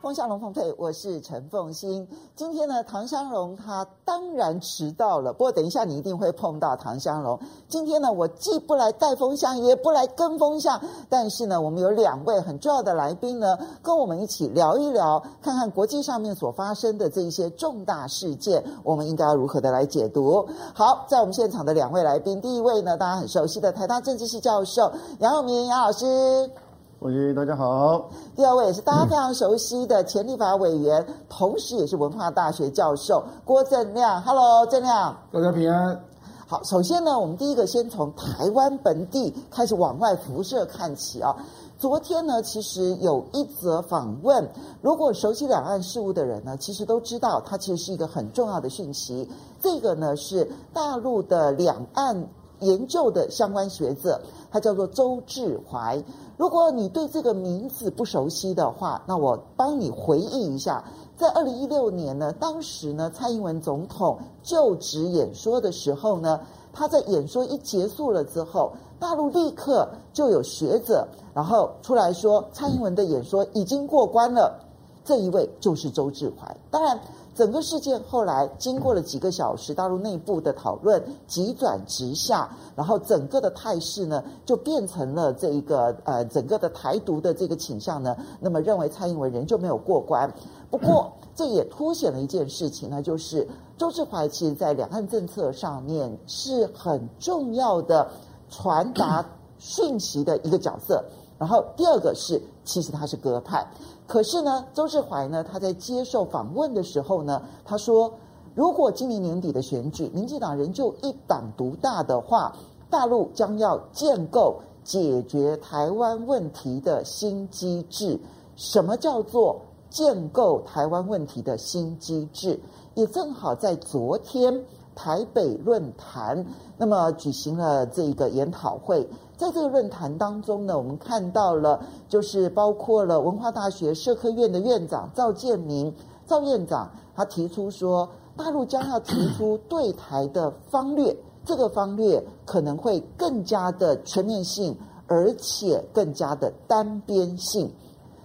风向龙凤配，我是陈凤欣。今天呢，唐湘龙他当然迟到了。不过等一下你一定会碰到唐湘龙。今天呢，我既不来带风向，也不来跟风向。但是呢，我们有两位很重要的来宾呢，跟我们一起聊一聊，看看国际上面所发生的这一些重大事件，我们应该要如何的来解读。好，在我们现场的两位来宾，第一位呢，大家很熟悉的台大政治系教授杨永明杨老师。喂，大家好。第二位也是大家非常熟悉的前立法委员，嗯、同时也是文化大学教授郭正亮。Hello，正亮。大家平安。好，首先呢，我们第一个先从台湾本地开始往外辐射看起啊。昨天呢，其实有一则访问，如果熟悉两岸事务的人呢，其实都知道，它其实是一个很重要的讯息。这个呢是大陆的两岸研究的相关学者，他叫做周志怀。如果你对这个名字不熟悉的话，那我帮你回忆一下，在二零一六年呢，当时呢，蔡英文总统就职演说的时候呢，他在演说一结束了之后，大陆立刻就有学者然后出来说，蔡英文的演说已经过关了。这一位就是周志怀，当然。整个事件后来经过了几个小时，大陆内部的讨论急转直下，然后整个的态势呢就变成了这一个呃整个的台独的这个倾向呢，那么认为蔡英文仍旧没有过关。不过这也凸显了一件事情呢，就是周志怀其实在两岸政策上面是很重要的传达讯息的一个角色。然后第二个是，其实他是鸽派。可是呢，周志怀呢，他在接受访问的时候呢，他说，如果今年年底的选举，民进党仍旧一党独大的话，大陆将要建构解决台湾问题的新机制。什么叫做建构台湾问题的新机制？也正好在昨天台北论坛，那么举行了这个研讨会。在这个论坛当中呢，我们看到了，就是包括了文化大学社科院的院长赵建明，赵院长他提出说，大陆将要提出对台的方略，这个方略可能会更加的全面性，而且更加的单边性。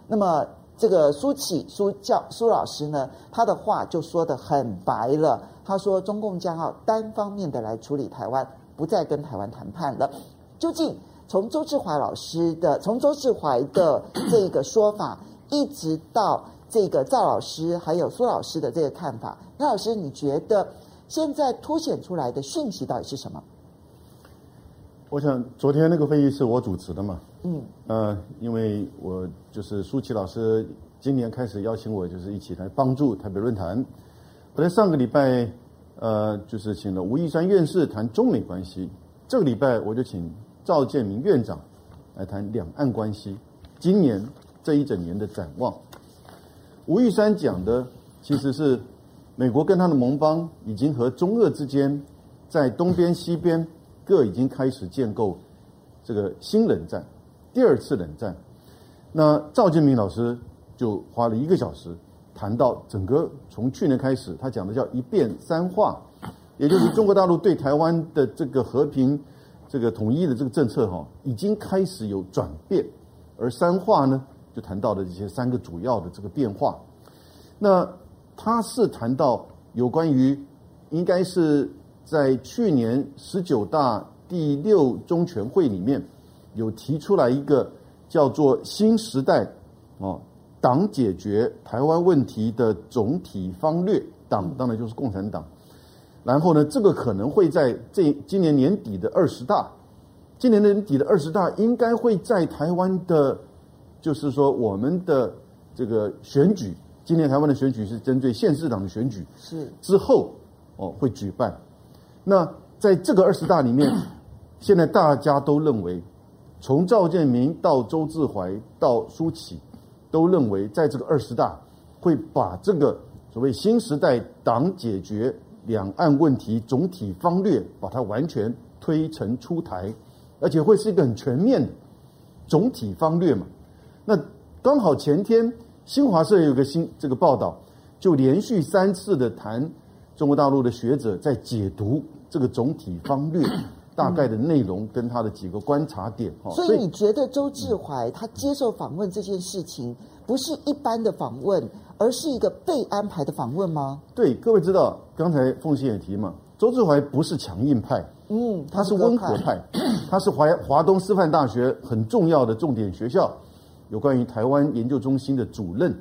那么，这个苏启苏教苏老师呢，他的话就说得很白了，他说中共将要单方面的来处理台湾，不再跟台湾谈判了。究竟从周志怀老师的，从周志怀的这个说法，一直到这个赵老师还有苏老师的这个看法，潘老师，你觉得现在凸显出来的讯息到底是什么？我想昨天那个会议是我主持的嘛，嗯，呃，因为我就是舒淇老师今年开始邀请我，就是一起来帮助台北论坛。我在上个礼拜，呃，就是请了吴益珊院士谈中美关系，这个礼拜我就请。赵建明院长来谈两岸关系，今年这一整年的展望。吴玉山讲的其实是美国跟他的盟邦已经和中俄之间在东边、西边各已经开始建构这个新冷战，第二次冷战。那赵建明老师就花了一个小时谈到整个从去年开始，他讲的叫一变三化，也就是中国大陆对台湾的这个和平。这个统一的这个政策哈，已经开始有转变，而三化呢，就谈到了这些三个主要的这个变化。那他是谈到有关于，应该是在去年十九大第六中全会里面，有提出来一个叫做新时代哦，党解决台湾问题的总体方略，党当然就是共产党。然后呢，这个可能会在这今年年底的二十大，今年年底的二十大应该会在台湾的，就是说我们的这个选举，今年台湾的选举是针对县市长的选举，是之后哦会举办。那在这个二十大里面，现在大家都认为，从赵建明到周志怀到苏启，都认为在这个二十大会把这个所谓新时代党解决。两岸问题总体方略，把它完全推陈出台，而且会是一个很全面的总体方略嘛。那刚好前天新华社有个新这个报道，就连续三次的谈中国大陆的学者在解读这个总体方略，大概的内容跟他的几个观察点。嗯、所以你觉得周志怀他接受访问这件事情，不是一般的访问，而是一个被安排的访问吗？对，各位知道，刚才凤馨也提嘛，周志怀不是强硬派，嗯，他是温和派，他是华华东师范大学很重要的重点学校，有关于台湾研究中心的主任。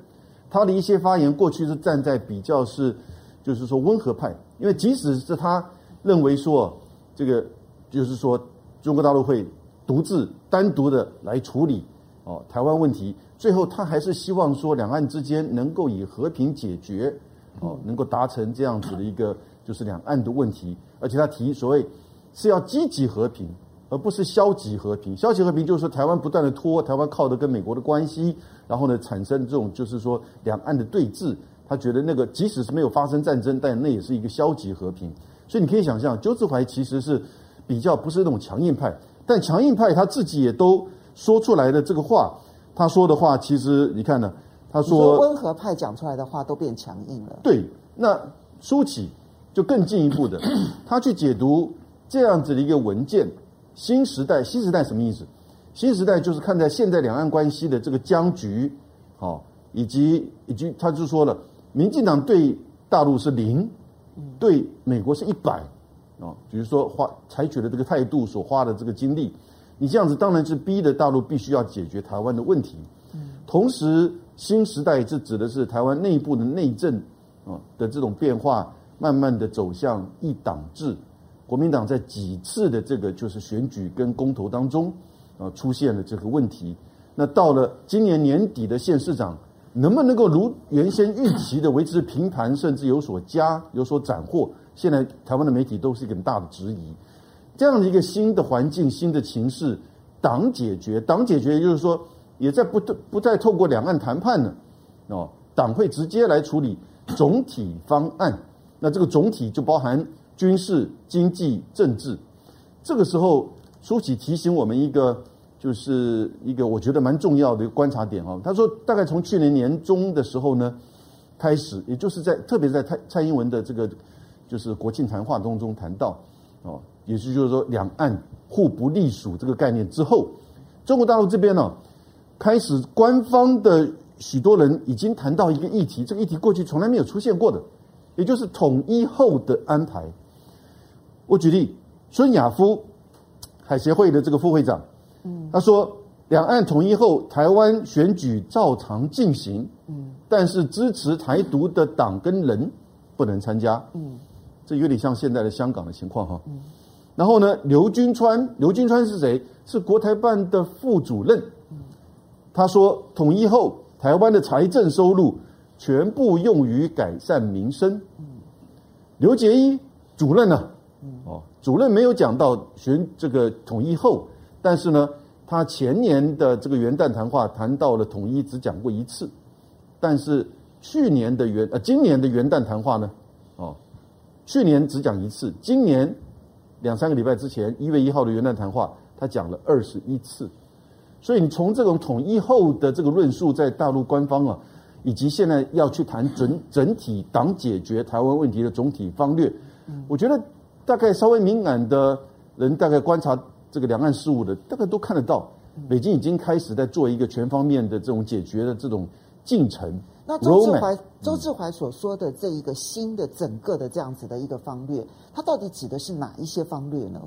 他的一些发言过去是站在比较是，就是说温和派，因为即使是他认为说这个，就是说中国大陆会独自单独的来处理哦台湾问题，最后他还是希望说两岸之间能够以和平解决，哦能够达成这样子的一个就是两岸的问题，而且他提所谓是要积极和平，而不是消极和平。消极和平就是说台湾不断的拖，台湾靠的跟美国的关系。然后呢，产生这种就是说两岸的对峙，他觉得那个即使是没有发生战争，但那也是一个消极和平。所以你可以想象，周志怀其实是比较不是那种强硬派，但强硬派他自己也都说出来的这个话，他说的话其实你看呢，他说，温和派讲出来的话都变强硬了。对，那舒淇就更进一步的，他去解读这样子的一个文件，新时代，新时代什么意思？新时代就是看在现在两岸关系的这个僵局，好，以及以及他就说了，民进党对大陆是零，对美国是一百，啊，比如说花采取的这个态度所花的这个精力，你这样子当然是逼的大陆必须要解决台湾的问题。同时，新时代是指的是台湾内部的内政啊的这种变化，慢慢的走向一党制。国民党在几次的这个就是选举跟公投当中。啊，出现了这个问题。那到了今年年底的县市长，能不能够如原先预期的维持平盘，甚至有所加、有所斩获？现在台湾的媒体都是一个很大的质疑。这样的一个新的环境、新的情势，党解决，党解决，也就是说，也在不不再透过两岸谈判了。哦，党会直接来处理总体方案。那这个总体就包含军事、经济、政治。这个时候。舒淇提醒我们一个，就是一个我觉得蛮重要的一个观察点哦。他说，大概从去年年中的时候呢，开始，也就是在特别在蔡蔡英文的这个就是国庆谈话当中谈到哦，也是就是说两岸互不隶属这个概念之后，中国大陆这边呢，开始官方的许多人已经谈到一个议题，这个议题过去从来没有出现过的，也就是统一后的安排。我举例，孙亚夫。海协会的这个副会长，嗯，他说，两岸统一后，台湾选举照常进行，嗯，但是支持台独的党跟人不能参加，嗯，这有点像现在的香港的情况哈，嗯，然后呢，刘军川，刘军川是谁？是国台办的副主任，嗯，他说，统一后，台湾的财政收入全部用于改善民生，嗯，刘杰一主任呢，啊？哦。主任没有讲到选这个统一后，但是呢，他前年的这个元旦谈话谈到了统一，只讲过一次。但是去年的元呃，今年的元旦谈话呢，哦，去年只讲一次，今年两三个礼拜之前一月一号的元旦谈话，他讲了二十一次。所以你从这种统一后的这个论述，在大陆官方啊，以及现在要去谈整整体党解决台湾问题的总体方略，我觉得。大概稍微敏感的人，大概观察这个两岸事务的，大概都看得到，北京已经开始在做一个全方面的这种解决的这种进程。那周志怀，周志怀所说的这一个新的整个的这样子的一个方略，它到底指的是哪一些方略呢？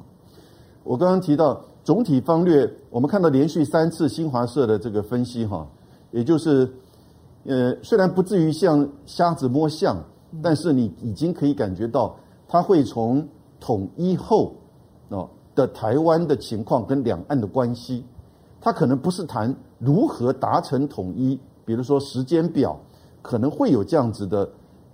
我刚刚提到总体方略，我们看到连续三次新华社的这个分析，哈，也就是，呃，虽然不至于像瞎子摸象，但是你已经可以感觉到，它会从。统一后，哦的台湾的情况跟两岸的关系，他可能不是谈如何达成统一，比如说时间表，可能会有这样子的，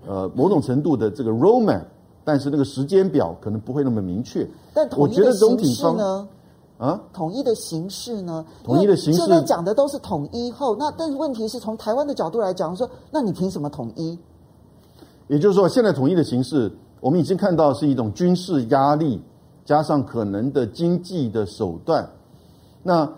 呃某种程度的这个 roadmap，但是那个时间表可能不会那么明确。但统一的形式呢？啊，统一的形式呢？统一的形式现在讲的都是统一后，那但是问题是从台湾的角度来讲，说那你凭什么统一？也就是说，现在统一的形式。我们已经看到是一种军事压力，加上可能的经济的手段。那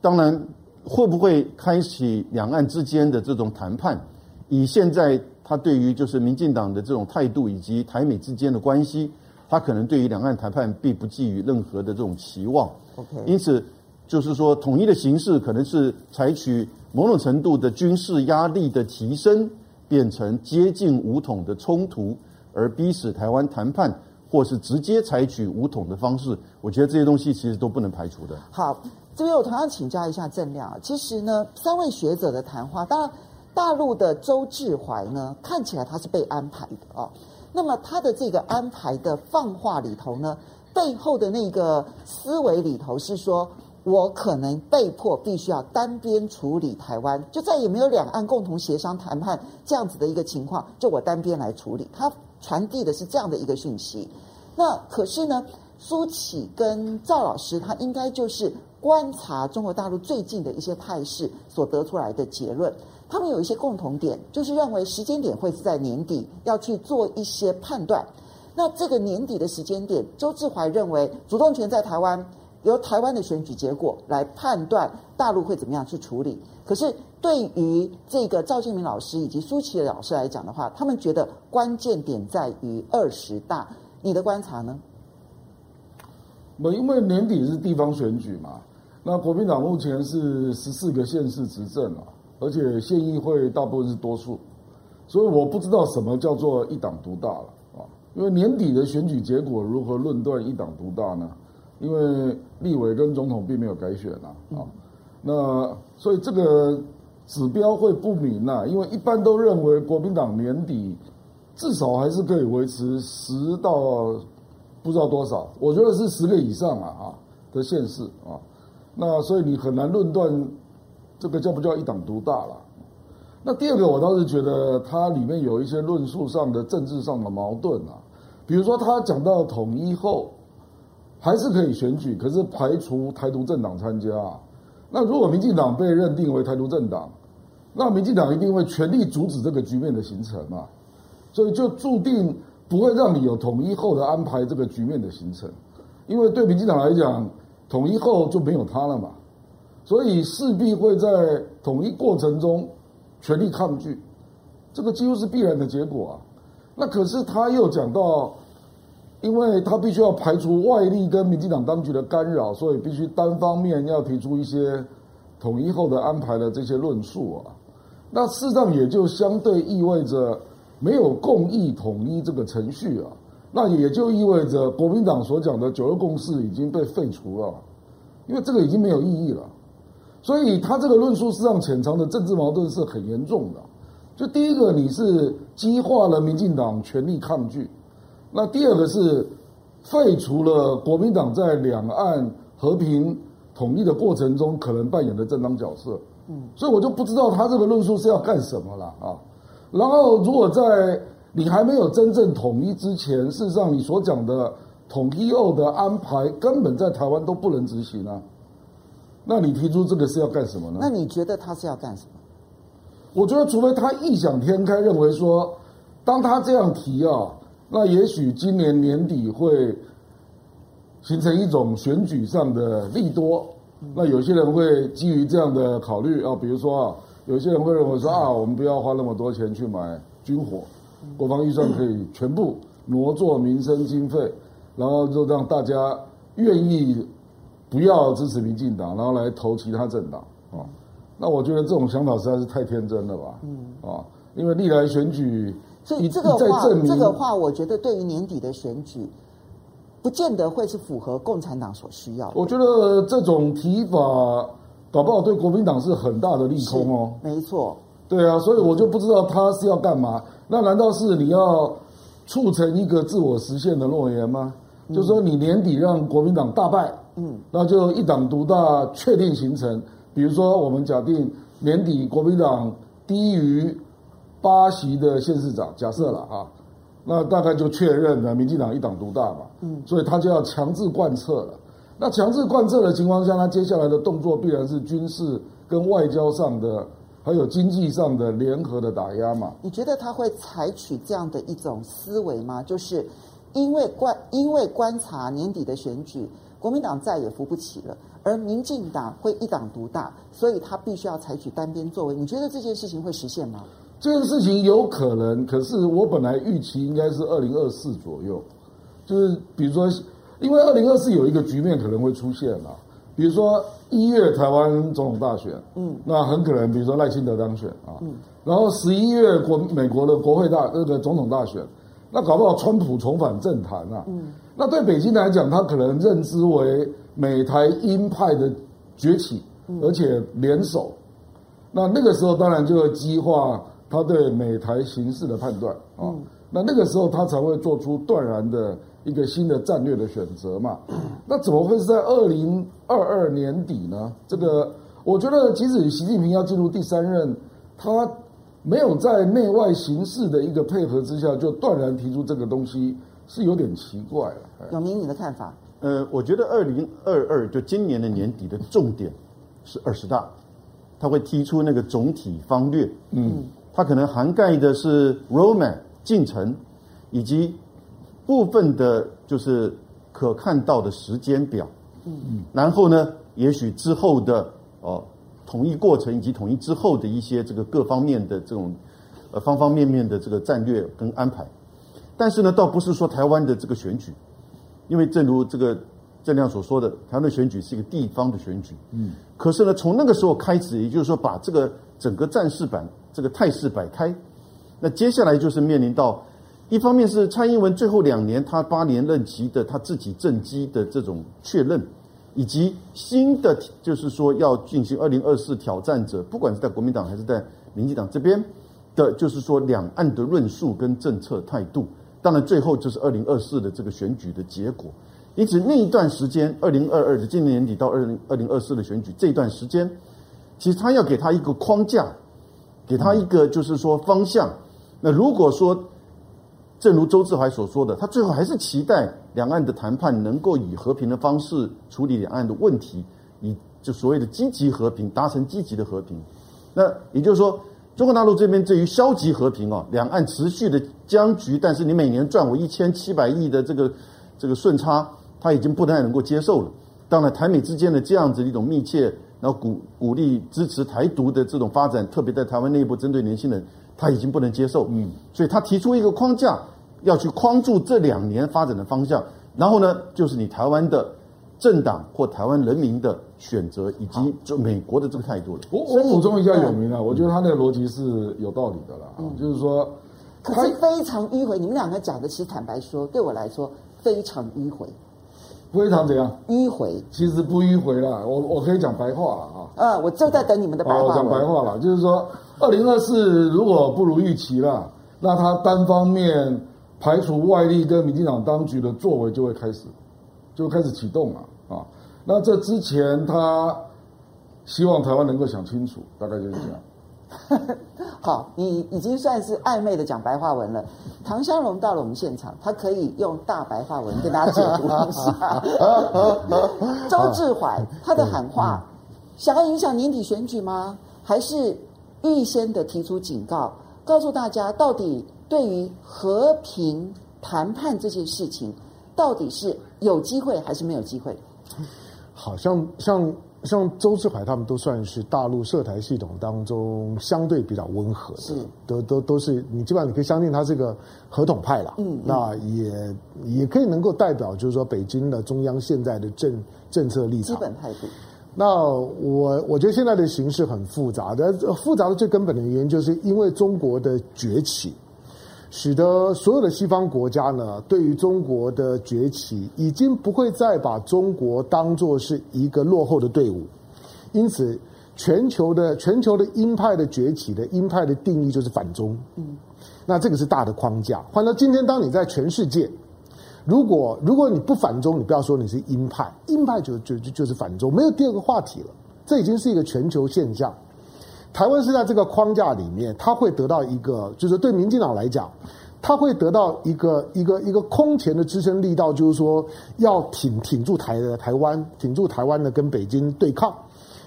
当然会不会开启两岸之间的这种谈判？以现在他对于就是民进党的这种态度，以及台美之间的关系，他可能对于两岸谈判并不寄予任何的这种期望。OK，因此就是说，统一的形式可能是采取某种程度的军事压力的提升，变成接近武统的冲突，而逼使台湾谈判，或是直接采取武统的方式。我觉得这些东西其实都不能排除的。好，这边我同样请教一下郑亮啊，其实呢，三位学者的谈话，当然。大陆的周志怀呢，看起来他是被安排的啊、哦。那么他的这个安排的放话里头呢，背后的那个思维里头是说，我可能被迫必须要单边处理台湾，就再也没有两岸共同协商谈判这样子的一个情况，就我单边来处理。他传递的是这样的一个讯息。那可是呢，苏启跟赵老师，他应该就是观察中国大陆最近的一些态势所得出来的结论。他们有一些共同点，就是认为时间点会是在年底要去做一些判断。那这个年底的时间点，周志怀认为主动权在台湾，由台湾的选举结果来判断大陆会怎么样去处理。可是对于这个赵建明老师以及苏琪老师来讲的话，他们觉得关键点在于二十大。你的观察呢？那因为年底是地方选举嘛，那国民党目前是十四个县市执政了。而且县议会大部分是多数，所以我不知道什么叫做一党独大了啊！因为年底的选举结果如何论断一党独大呢？因为立委跟总统并没有改选啊啊，那所以这个指标会不明啊，因为一般都认为国民党年底至少还是可以维持十到不知道多少，我觉得是十个以上啊啊的县市啊，那所以你很难论断。这个叫不叫一党独大了？那第二个，我倒是觉得它里面有一些论述上的政治上的矛盾啊。比如说，他讲到统一后还是可以选举，可是排除台独政党参加。那如果民进党被认定为台独政党，那民进党一定会全力阻止这个局面的形成嘛。所以就注定不会让你有统一后的安排这个局面的形成，因为对民进党来讲，统一后就没有他了嘛。所以势必会在统一过程中全力抗拒，这个几乎是必然的结果啊。那可是他又讲到，因为他必须要排除外力跟民进党当局的干扰，所以必须单方面要提出一些统一后的安排的这些论述啊。那事实上也就相对意味着没有共议统一这个程序啊。那也就意味着国民党所讲的九二共识已经被废除了，因为这个已经没有意义了。所以他这个论述实际上潜藏的政治矛盾是很严重的。就第一个，你是激化了民进党全力抗拒；那第二个是废除了国民党在两岸和平统一的过程中可能扮演的正当角色。嗯，所以我就不知道他这个论述是要干什么了啊。然后，如果在你还没有真正统一之前，事实上你所讲的统一后的安排根本在台湾都不能执行啊。那你提出这个是要干什么呢？那你觉得他是要干什么？我觉得，除非他异想天开，认为说，当他这样提啊，那也许今年年底会形成一种选举上的利多。那有些人会基于这样的考虑啊，比如说啊，有些人会认为说啊，我们不要花那么多钱去买军火，国防预算可以全部挪作民生经费，然后就让大家愿意。不要支持民进党，然后来投其他政党啊？那我觉得这种想法实在是太天真了吧？嗯啊，因为历来选举，所以这个话，这个话，我觉得对于年底的选举，不见得会是符合共产党所需要的。我觉得这种提法，搞不好对国民党是很大的利空哦。没错，对啊，所以我就不知道他是要干嘛。那难道是你要促成一个自我实现的诺言吗？嗯、就是说你年底让国民党大败。嗯，那就一党独大确定形成。比如说，我们假定年底国民党低于八席的县市长，假设了啊，那大概就确认了民进党一党独大嘛。嗯，所以他就要强制贯彻了。那强制贯彻的情况下，他接下来的动作必然是军事跟外交上的，还有经济上的联合的打压嘛。你觉得他会采取这样的一种思维吗？就是因为观因为观察年底的选举。国民党再也扶不起了，而民进党会一党独大，所以他必须要采取单边作为。你觉得这件事情会实现吗？这件事情有可能，可是我本来预期应该是二零二四左右，就是比如说，因为二零二四有一个局面可能会出现了，比如说一月台湾总统大选，嗯，那很可能比如说赖清德当选啊，嗯，然后十一月国美国的国会大那个总统大选，那搞不好川普重返政坛啊，嗯，那对北京来讲，他可能认知为美台鹰派的崛起，而且联手，那那个时候当然就会激化他对美台形势的判断啊。那那个时候，他才会做出断然的一个新的战略的选择嘛？那怎么会是在二零二二年底呢？这个我觉得，即使习近平要进入第三任，他没有在内外形势的一个配合之下，就断然提出这个东西，是有点奇怪了。永明，你的看法？呃，我觉得二零二二就今年的年底的重点是二十大，他会提出那个总体方略。嗯，他可能涵盖的是 roadmap。进程，以及部分的，就是可看到的时间表，嗯嗯，然后呢，也许之后的哦统一过程以及统一之后的一些这个各方面的这种呃方方面面的这个战略跟安排，但是呢，倒不是说台湾的这个选举，因为正如这个郑亮所说的，台湾的选举是一个地方的选举，嗯，可是呢，从那个时候开始，也就是说，把这个整个战事版这个态势摆开。那接下来就是面临到，一方面是蔡英文最后两年他八年任期的他自己政绩的这种确认，以及新的就是说要进行二零二四挑战者，不管是在国民党还是在民进党这边的，就是说两岸的论述跟政策态度，当然最后就是二零二四的这个选举的结果。因此那一段时间，二零二二的今年年底到二零二零二四的选举这一段时间，其实他要给他一个框架，给他一个就是说方向。那如果说，正如周志怀所说的，他最后还是期待两岸的谈判能够以和平的方式处理两岸的问题，以就所谓的积极和平达成积极的和平。那也就是说，中国大陆这边对于消极和平哦，两岸持续的僵局，但是你每年赚我一千七百亿的这个这个顺差，他已经不太能够接受了。当然，台美之间的这样子一种密切，然后鼓鼓励支持台独的这种发展，特别在台湾内部针对年轻人。他已经不能接受，嗯，所以他提出一个框架，要去框住这两年发展的方向。然后呢，就是你台湾的政党或台湾人民的选择，以及就美国的这个态度了。我我补充一下有名啊，我觉得他那个逻辑是有道理的啦，嗯，就是说，可是非常迂回。你们两个讲的，其实坦白说，对我来说非常迂回。非常怎样？迂回。其实不迂回啦，我我可以讲白话了啊。嗯，我就在等你们的白话。我讲白话了，就是说。二零二四如果不如预期了，那他单方面排除外力跟民进党当局的作为就会开始，就开始启动了啊。那这之前他希望台湾能够想清楚，大概就是这样。好，你已经算是暧昧的讲白话文了。唐湘龙到了我们现场，他可以用大白话文跟大家解读一下。周志怀他的喊话，想要影响年底选举吗？还是？预先的提出警告，告诉大家到底对于和平谈判这件事情，到底是有机会还是没有机会？好像像像周志怀他们都算是大陆涉台系统当中相对比较温和的，是都都都是你基本上你可以相信他是个合统派了，嗯，那也也可以能够代表就是说北京的中央现在的政政策立场基本态度。那我我觉得现在的形势很复杂的，复杂的最根本的原因，就是因为中国的崛起，使得所有的西方国家呢，对于中国的崛起，已经不会再把中国当作是一个落后的队伍，因此，全球的全球的鹰派的崛起的鹰派的定义就是反中，嗯，那这个是大的框架。换到今天，当你在全世界。如果如果你不反中，你不要说你是鹰派，鹰派就就就就是反中，没有第二个话题了。这已经是一个全球现象。台湾是在这个框架里面，它会得到一个，就是对民进党来讲，它会得到一个一个一个空前的支撑力道，就是说要挺挺住台的台湾，挺住台湾的跟北京对抗。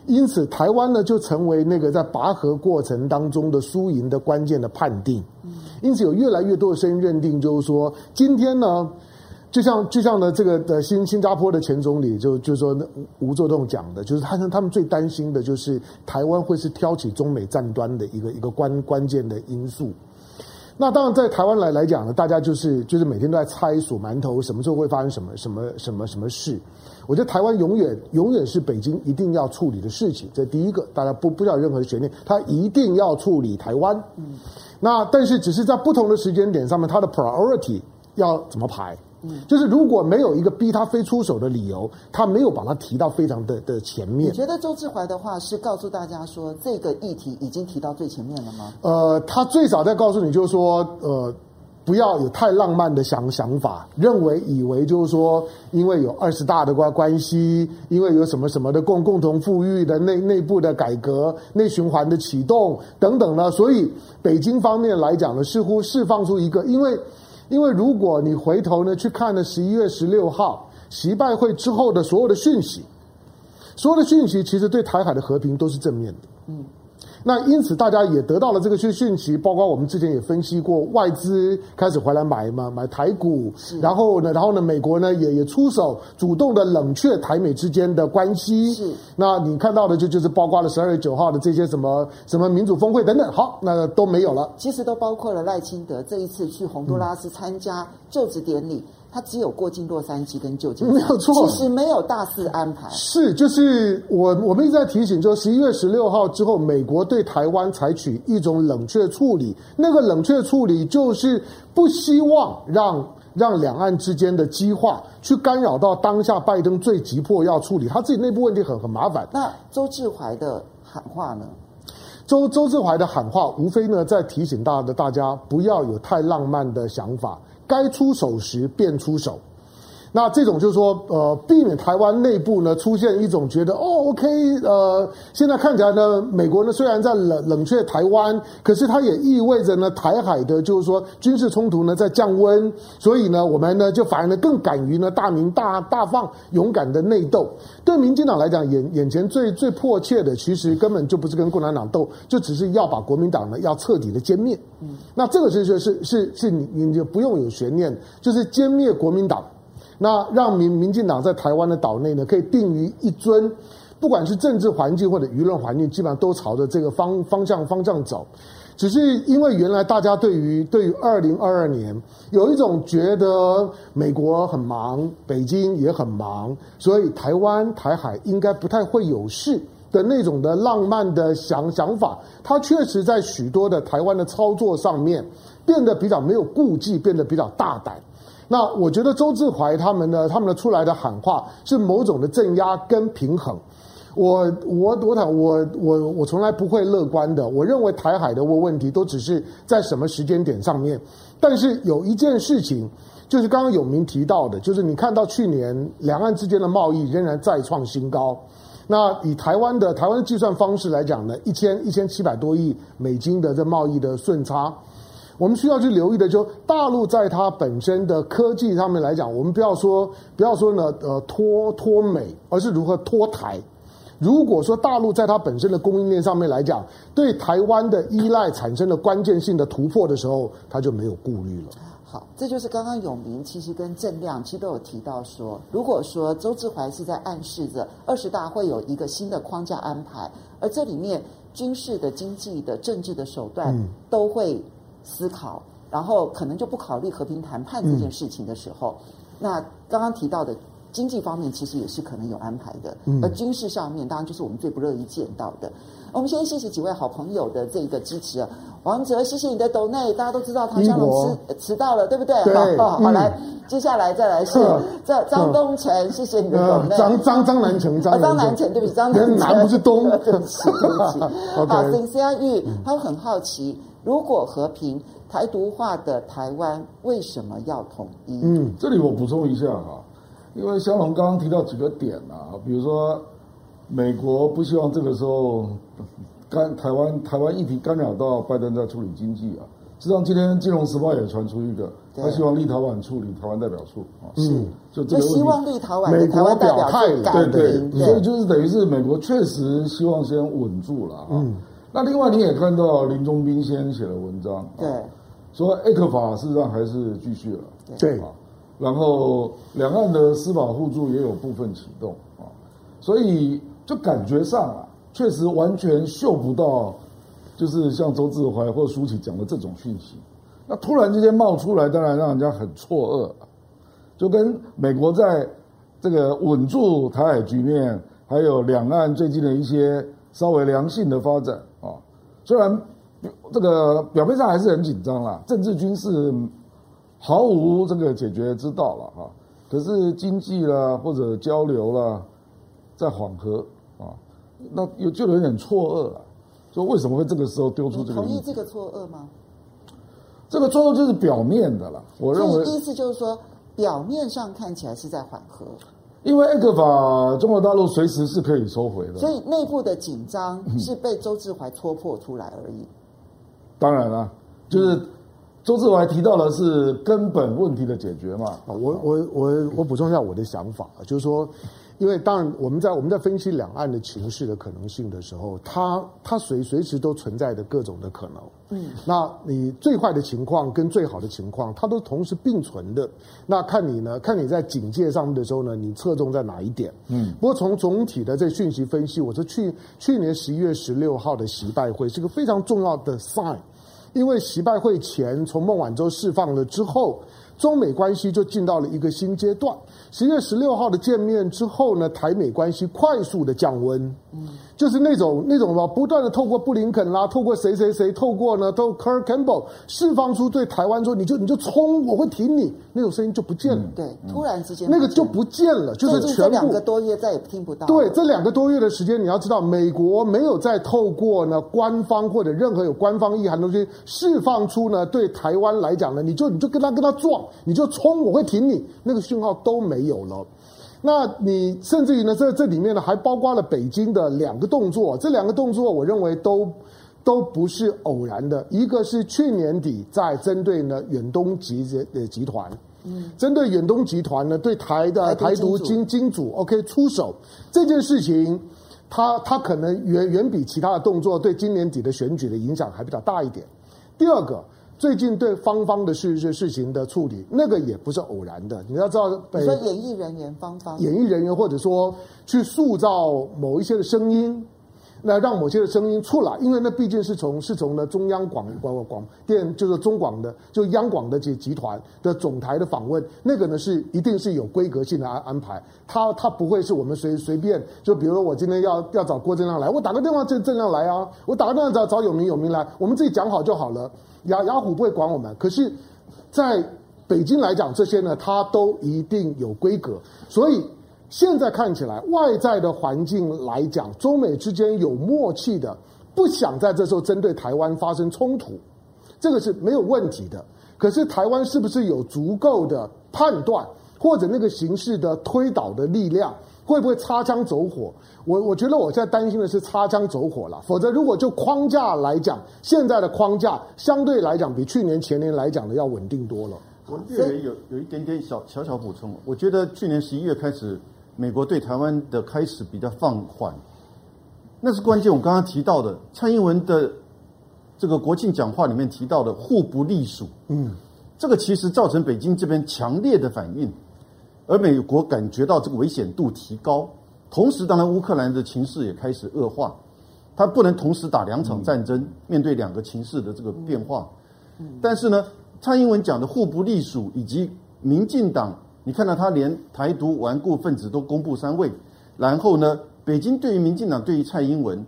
因此，台湾呢就成为那个在拔河过程当中的输赢的关键的判定。因此，有越来越多的声音认定，就是说今天呢。就像就像呢，这个的新新加坡的前总理就就说吴作栋讲的，就是他他们最担心的就是台湾会是挑起中美战端的一个一个关关键的因素。那当然，在台湾来来讲呢，大家就是就是每天都在猜数馒头什么时候会发生什么什么什么什么事。我觉得台湾永远永远是北京一定要处理的事情。这第一个，大家不不需要任何悬念，他一定要处理台湾。嗯，那但是只是在不同的时间点上面，他的 priority 要怎么排？嗯，就是如果没有一个逼他非出手的理由，他没有把他提到非常的的前面。你觉得周志怀的话是告诉大家说这个议题已经提到最前面了吗？呃，他最早在告诉你就是说，呃，不要有太浪漫的想想法，认为以为就是说，因为有二十大的关关系，因为有什么什么的共共同富裕的内内部的改革、内循环的启动等等呢，所以北京方面来讲呢，似乎释放出一个因为。因为如果你回头呢去看了十一月十六号习拜会之后的所有的讯息，所有的讯息其实对台海的和平都是正面的。嗯。那因此，大家也得到了这个讯讯息，包括我们之前也分析过，外资开始回来买嘛，买台股，然后呢，然后呢，美国呢也也出手，主动的冷却台美之间的关系。是，那你看到的就就是包括了十二月九号的这些什么什么民主峰会等等，好，那都没有了。其实都包括了赖清德这一次去洪都拉斯参加就职典礼。嗯他只有过境洛杉矶跟旧金山，没有错，其实没有大肆安排。是，就是我我们一直在提醒，说十一月十六号之后，美国对台湾采取一种冷却处理，那个冷却处理就是不希望让让两岸之间的激化去干扰到当下拜登最急迫要处理他自己内部问题很很麻烦。那周志怀的喊话呢？周周志怀的喊话无非呢在提醒大的大家不要有太浪漫的想法。该出手时便出手。那这种就是说，呃，避免台湾内部呢出现一种觉得，哦，OK，呃，现在看起来呢，美国呢虽然在冷冷却台湾，可是它也意味着呢，台海的就是说军事冲突呢在降温，所以呢，我们呢就反而呢更敢于呢大明大大放，勇敢的内斗。对民进党来讲，眼眼前最最迫切的，其实根本就不是跟共产党斗，就只是要把国民党呢要彻底的歼灭。嗯，那这个就是是是是你你就不用有悬念，就是歼灭国民党。那让民民进党在台湾的岛内呢，可以定于一尊，不管是政治环境或者舆论环境，基本上都朝着这个方方向方向走。只是因为原来大家对于对于二零二二年有一种觉得美国很忙，北京也很忙，所以台湾台海应该不太会有事的那种的浪漫的想想法，它确实在许多的台湾的操作上面变得比较没有顾忌，变得比较大胆。那我觉得周志怀他们呢，他们的出来的喊话是某种的镇压跟平衡。我我我讲我我我从来不会乐观的。我认为台海的问问题都只是在什么时间点上面。但是有一件事情，就是刚刚有明提到的，就是你看到去年两岸之间的贸易仍然再创新高。那以台湾的台湾的计算方式来讲呢，一千一千七百多亿美金的这贸易的顺差。我们需要去留意的，就大陆在它本身的科技上面来讲，我们不要说不要说呢，呃，脱脱美，而是如何脱台。如果说大陆在它本身的供应链上面来讲，对台湾的依赖产生了关键性的突破的时候，它就没有顾虑了。好，这就是刚刚永明其实跟郑亮其实都有提到说，如果说周志怀是在暗示着二十大会有一个新的框架安排，而这里面军事的、经济的、政治的手段都会。思考，然后可能就不考虑和平谈判这件事情的时候，嗯、那刚刚提到的经济方面其实也是可能有安排的，嗯、而军事上面当然就是我们最不乐意见到的。我们先谢谢几位好朋友的这个支持啊，王哲，谢谢你的抖内，大家都知道唐湘龙迟迟到了，对不对？对。好，好，来，嗯、接下来再来是这张东成，谢谢你的抖内，张张张南成，张张南成，对不起，张南成，南不是东，对不起，对不起。好，沈思安玉，他很好奇。如果和平台独化的台湾为什么要统一？嗯，这里我补充一下哈，因为香龙刚刚提到几个点啊，比如说美国不希望这个时候干台湾台湾议题干扰到拜登在处理经济啊。实际上今天《金融时报》也传出一个，他希望立陶宛处理台湾代表处啊，是就这个问题。希望立陶宛美国表态，对对，所以就是等于是美国确实希望先稳住了啊。嗯那另外你也看到林中斌先生写的文章，对，说 A 克法事实上还是继续了，对，然后两岸的司法互助也有部分启动啊，所以就感觉上啊，确实完全嗅不到，就是像周志怀或舒淇讲的这种讯息，那突然之间冒出来，当然让人家很错愕，就跟美国在这个稳住台海局面，还有两岸最近的一些稍微良性的发展啊，虽然这个表面上还是很紧张啦，政治军事毫无这个解决之道了哈，可是经济啦或者交流啦在缓和啊，那有就有点错愕了，说为什么会这个时候丢出这个？同意这个错愕吗？这个错愕就是表面的了，我认为。意思就是说，表面上看起来是在缓和。因为 ECFA 中国大陆随时是可以收回的。所以内部的紧张是被周志怀戳破出来而已。当然了，就是周志怀提到的是根本问题的解决嘛。我我我我补充一下我的想法，就是说。因为当然，我们在我们在分析两岸的情势的可能性的时候，它它随随时都存在的各种的可能。嗯，那你最坏的情况跟最好的情况，它都同时并存的。那看你呢？看你在警戒上面的时候呢，你侧重在哪一点？嗯，不过从总体的这个讯息分析，我说去去年十一月十六号的习拜会是个非常重要的 sign，因为习拜会前从孟晚舟释放了之后。中美关系就进到了一个新阶段。十月十六号的见面之后呢，台美关系快速的降温。嗯。就是那种那种什么，不断的透过布林肯啦，透过谁谁谁，透过呢，透过 Kurt Campbell 释放出对台湾说，你就你就冲，我会挺你，那种声音就不见了。嗯、对，突然之间那个就不见了，就是全部。这两个多月再也听不到。对，这两个多月的时间，你要知道，美国没有再透过呢官方或者任何有官方意涵的东西释放出呢，对台湾来讲呢，你就你就跟他跟他撞，你就冲，我会挺你，那个讯号都没有了。那你甚至于呢，这这里面呢还包括了北京的两个动作，这两个动作我认为都都不是偶然的。一个是去年底在针对呢远东集的集团，嗯，针对远东集团呢对台的台独金金主 OK 出手这件事情，他他可能远远比其他的动作对今年底的选举的影响还比较大一点。第二个。最近对方方的事事事情的处理，那个也不是偶然的。你要知道，你说演艺人员方方，演艺人员或者说去塑造某一些的声音，那让某些的声音出来，因为那毕竟是从是从呢中央广广广电，就是中广的，就央广的这集团的总台的访问，那个呢是一定是有规格性的安安排，他他不会是我们随随便，就比如说我今天要要找郭正亮来，我打个电话正正亮来啊，我打个电话找找有名有名来，我们自己讲好就好了。雅雅虎不会管我们，可是在北京来讲，这些呢，它都一定有规格。所以现在看起来，外在的环境来讲，中美之间有默契的，不想在这时候针对台湾发生冲突，这个是没有问题的。可是台湾是不是有足够的判断，或者那个形势的推导的力量？会不会擦枪走火？我我觉得我现在担心的是擦枪走火了。否则，如果就框架来讲，现在的框架相对来讲比去年前年来讲的要稳定多了。我略微有有一点点小小小补充。我觉得去年十一月开始，美国对台湾的开始比较放缓，那是关键。我刚刚提到的蔡英文的这个国庆讲话里面提到的互不隶属，嗯，这个其实造成北京这边强烈的反应。而美国感觉到这个危险度提高，同时，当然乌克兰的情势也开始恶化，他不能同时打两场战争，面对两个情势的这个变化。嗯但是呢，蔡英文讲的互不隶属，以及民进党，你看到他连台独顽固分子都公布三位，然后呢，北京对于民进党对于蔡英文，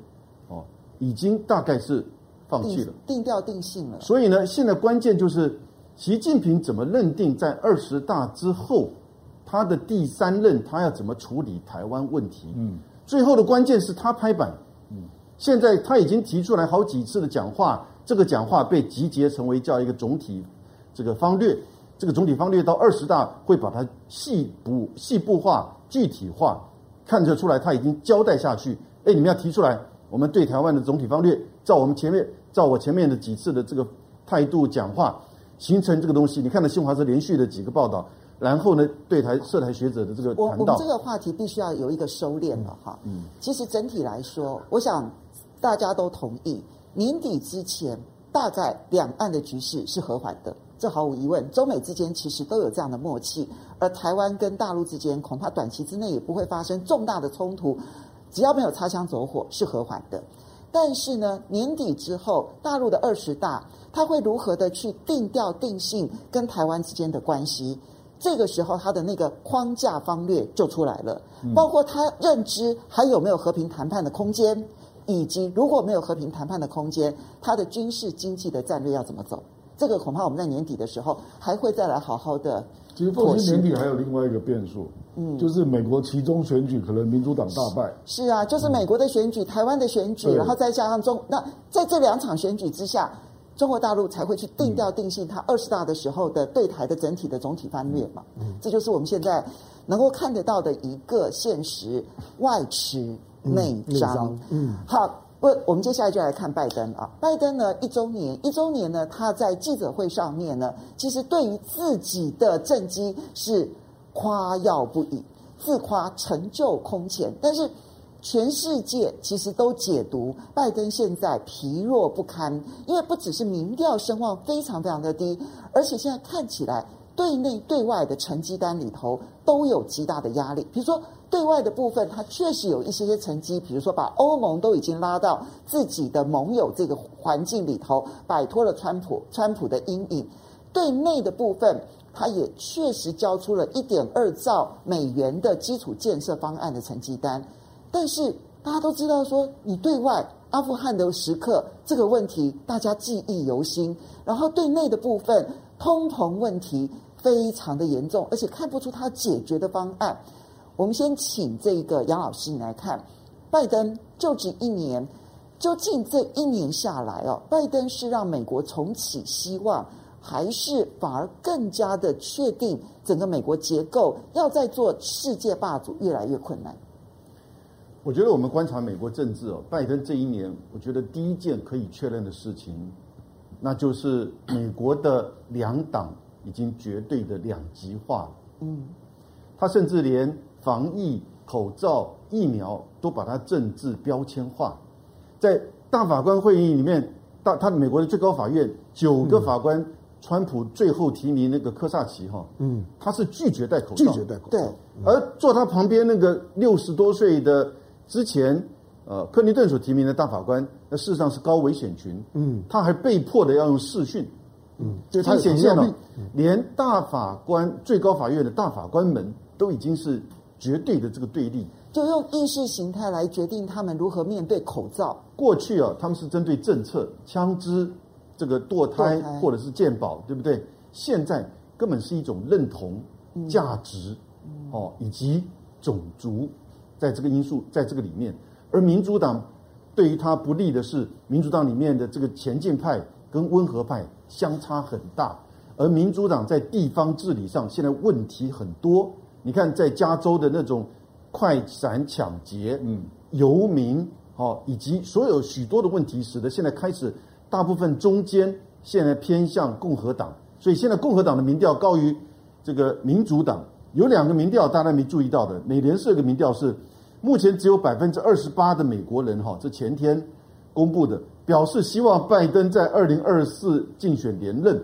哦，已经大概是放弃了，定调定性了。所以呢，现在关键就是习近平怎么认定在二十大之后。他的第三任，他要怎么处理台湾问题？嗯，最后的关键是他拍板。嗯，现在他已经提出来好几次的讲话，这个讲话被集结成为叫一个总体这个方略。这个总体方略到二十大会把它细部细部化、具体化，看得出来他已经交代下去。哎，你们要提出来，我们对台湾的总体方略，照我们前面照我前面的几次的这个态度讲话，形成这个东西。你看到新华社连续的几个报道。然后呢，对台涉台学者的这个谈到，我我们这个话题必须要有一个收敛了哈。嗯，其实整体来说，我想大家都同意，年底之前大概两岸的局势是和缓的，这毫无疑问。中美之间其实都有这样的默契，而台湾跟大陆之间恐怕短期之内也不会发生重大的冲突，只要没有擦枪走火是和缓的。但是呢，年底之后，大陆的二十大，他会如何的去定调定性跟台湾之间的关系？这个时候，他的那个框架方略就出来了，包括他认知还有没有和平谈判的空间，以及如果没有和平谈判的空间，他的军事经济的战略要怎么走？这个恐怕我们在年底的时候还会再来好好的。其实，过年年底还有另外一个变数，嗯，就是美国其中选举可能民主党大败。是啊，就是美国的选举、嗯、台湾的选举，然后再加上中，那在这两场选举之下，中国大陆才会去定调定性，它二十大的时候的对台的整体的总体方略嘛。嗯，这就是我们现在能够看得到的一个现实，外弛内张。嗯，好。不，我们接下来就来看拜登啊。拜登呢，一周年，一周年呢，他在记者会上面呢，其实对于自己的政绩是夸耀不已，自夸成就空前。但是全世界其实都解读拜登现在疲弱不堪，因为不只是民调声望非常非常的低，而且现在看起来对内对外的成绩单里头都有极大的压力，比如说。对外的部分，它确实有一些些成绩，比如说把欧盟都已经拉到自己的盟友这个环境里头，摆脱了川普川普的阴影。对内的部分，它也确实交出了一点二兆美元的基础建设方案的成绩单。但是大家都知道说，你对外阿富汗的时刻这个问题，大家记忆犹新。然后对内的部分，通膨问题非常的严重，而且看不出他解决的方案。我们先请这个杨老师你来看，拜登就职一年，究竟这一年下来哦，拜登是让美国重启希望，还是反而更加的确定整个美国结构要再做世界霸主越来越困难？我觉得我们观察美国政治哦，拜登这一年，我觉得第一件可以确认的事情，那就是美国的两党已经绝对的两极化了。嗯，他甚至连。防疫、口罩、疫苗都把它政治标签化，在大法官会议里面，大他美国的最高法院九个法官，川普最后提名那个科萨奇哈，嗯，他是拒绝戴口罩，拒绝戴口罩，对，而坐他旁边那个六十多岁的之前呃克林顿所提名的大法官，那事实上是高危险群，嗯，他还被迫的要用视讯，嗯，就他显现了，连大法官最高法院的大法官们都已经是。绝对的这个对立，就用意识形态来决定他们如何面对口罩。过去啊，他们是针对政策、枪支、这个堕胎或者是鉴宝，对不对？现在根本是一种认同、价值哦，以及种族，在这个因素在这个里面。而民主党对于他不利的是，民主党里面的这个前进派跟温和派相差很大，而民主党在地方治理上现在问题很多。你看，在加州的那种快闪抢劫、嗯，游民，哦，以及所有许多的问题，使得现在开始大部分中间现在偏向共和党，所以现在共和党的民调高于这个民主党。有两个民调大家没注意到的，美联社的民调是目前只有百分之二十八的美国人，哈，这前天公布的，表示希望拜登在二零二四竞选连任，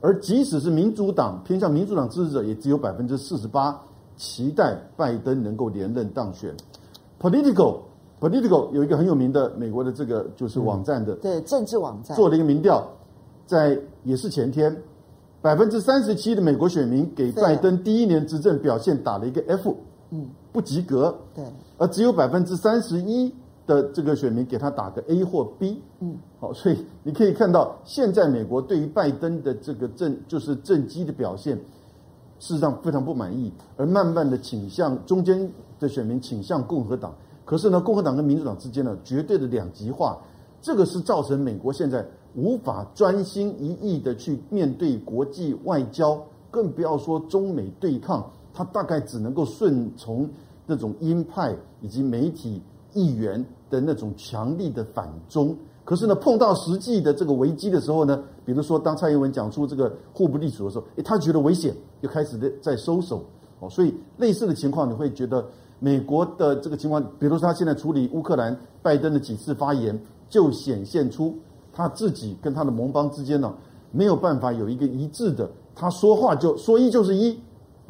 而即使是民主党偏向民主党支持者，也只有百分之四十八。期待拜登能够连任当选。Political，Political 有一个很有名的美国的这个就是网站的，对政治网站做了一个民调，在也是前天，百分之三十七的美国选民给拜登第一年执政表现打了一个 F，嗯，不及格，对，而只有百分之三十一的这个选民给他打个 A 或 B，嗯，好，所以你可以看到现在美国对于拜登的这个政就是政绩的表现。事实上非常不满意，而慢慢的倾向中间的选民倾向共和党。可是呢，共和党跟民主党之间呢，绝对的两极化，这个是造成美国现在无法专心一意的去面对国际外交，更不要说中美对抗，他大概只能够顺从那种鹰派以及媒体议员的那种强力的反中。可是呢，碰到实际的这个危机的时候呢，比如说当蔡英文讲出这个互不隶属的时候，诶，他觉得危险，就开始的在收手哦。所以类似的情况，你会觉得美国的这个情况，比如说他现在处理乌克兰，拜登的几次发言，就显现出他自己跟他的盟邦之间呢，没有办法有一个一致的，他说话就说一就是一，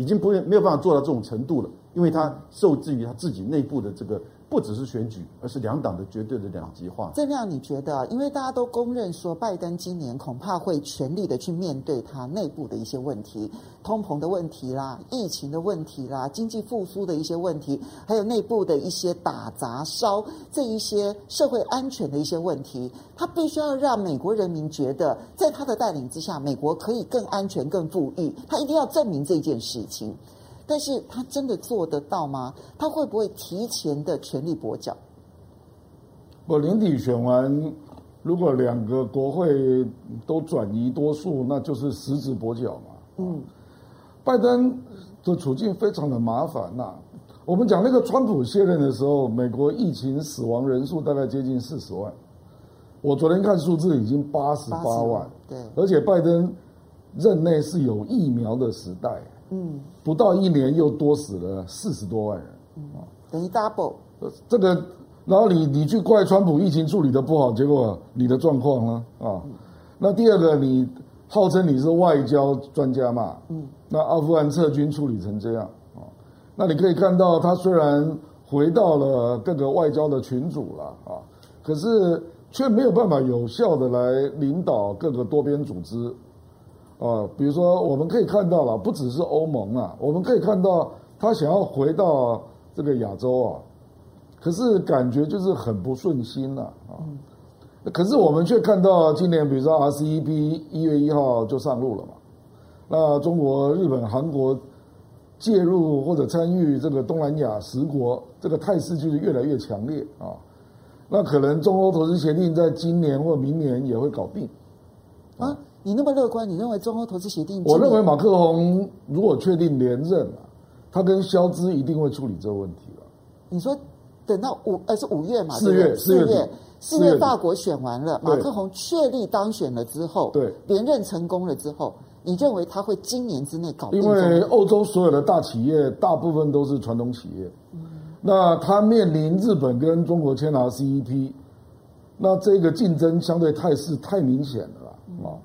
已经不没有办法做到这种程度了，因为他受制于他自己内部的这个不只是选举，而是两党的绝对的两极化。郑亮你觉得？因为大家都公认说，拜登今年恐怕会全力的去面对他内部的一些问题，通膨的问题啦，疫情的问题啦，经济复苏的一些问题，还有内部的一些打砸烧这一些社会安全的一些问题，他必须要让美国人民觉得，在他的带领之下，美国可以更安全、更富裕。他一定要证明这件事情。但是他真的做得到吗？他会不会提前的全力跛脚？我年底选完，如果两个国会都转移多数，那就是实质跛脚嘛。嗯，拜登的处境非常的麻烦呐。我们讲那个川普卸任的时候，美国疫情死亡人数大概接近四十万。我昨天看数字已经八十八万。对，而且拜登任内是有疫苗的时代。嗯，不到一年又多死了四十多万人，嗯，等于 double。这个，然后你你去怪川普疫情处理的不好，结果你的状况呢？啊，那第二个，你号称你是外交专家嘛，嗯，那阿富汗撤军处理成这样啊，那你可以看到他虽然回到了各个外交的群组了啊，可是却没有办法有效的来领导各个多边组织。啊，比如说我们可以看到了，不只是欧盟啊，我们可以看到他想要回到这个亚洲啊，可是感觉就是很不顺心呐啊，啊。可是我们却看到今年，比如说 RCEP 一月一号就上路了嘛，那中国、日本、韩国介入或者参与这个东南亚十国，这个态势就是越来越强烈啊。那可能中欧投资协定在今年或明年也会搞定啊。你那么乐观？你认为中欧投资协定？我认为马克宏如果确定连任了，他跟肖兹一定会处理这个问题了。你说等到五呃是五月嘛？四月四月四月大国选完了，马克宏确立当选了之后，对连任成功了之后，你认为他会今年之内搞定？因为欧洲所有的大企业大部分都是传统企业，嗯，那他面临日本跟中国签拿 CEP，那这个竞争相对态势太明显了啊。嗯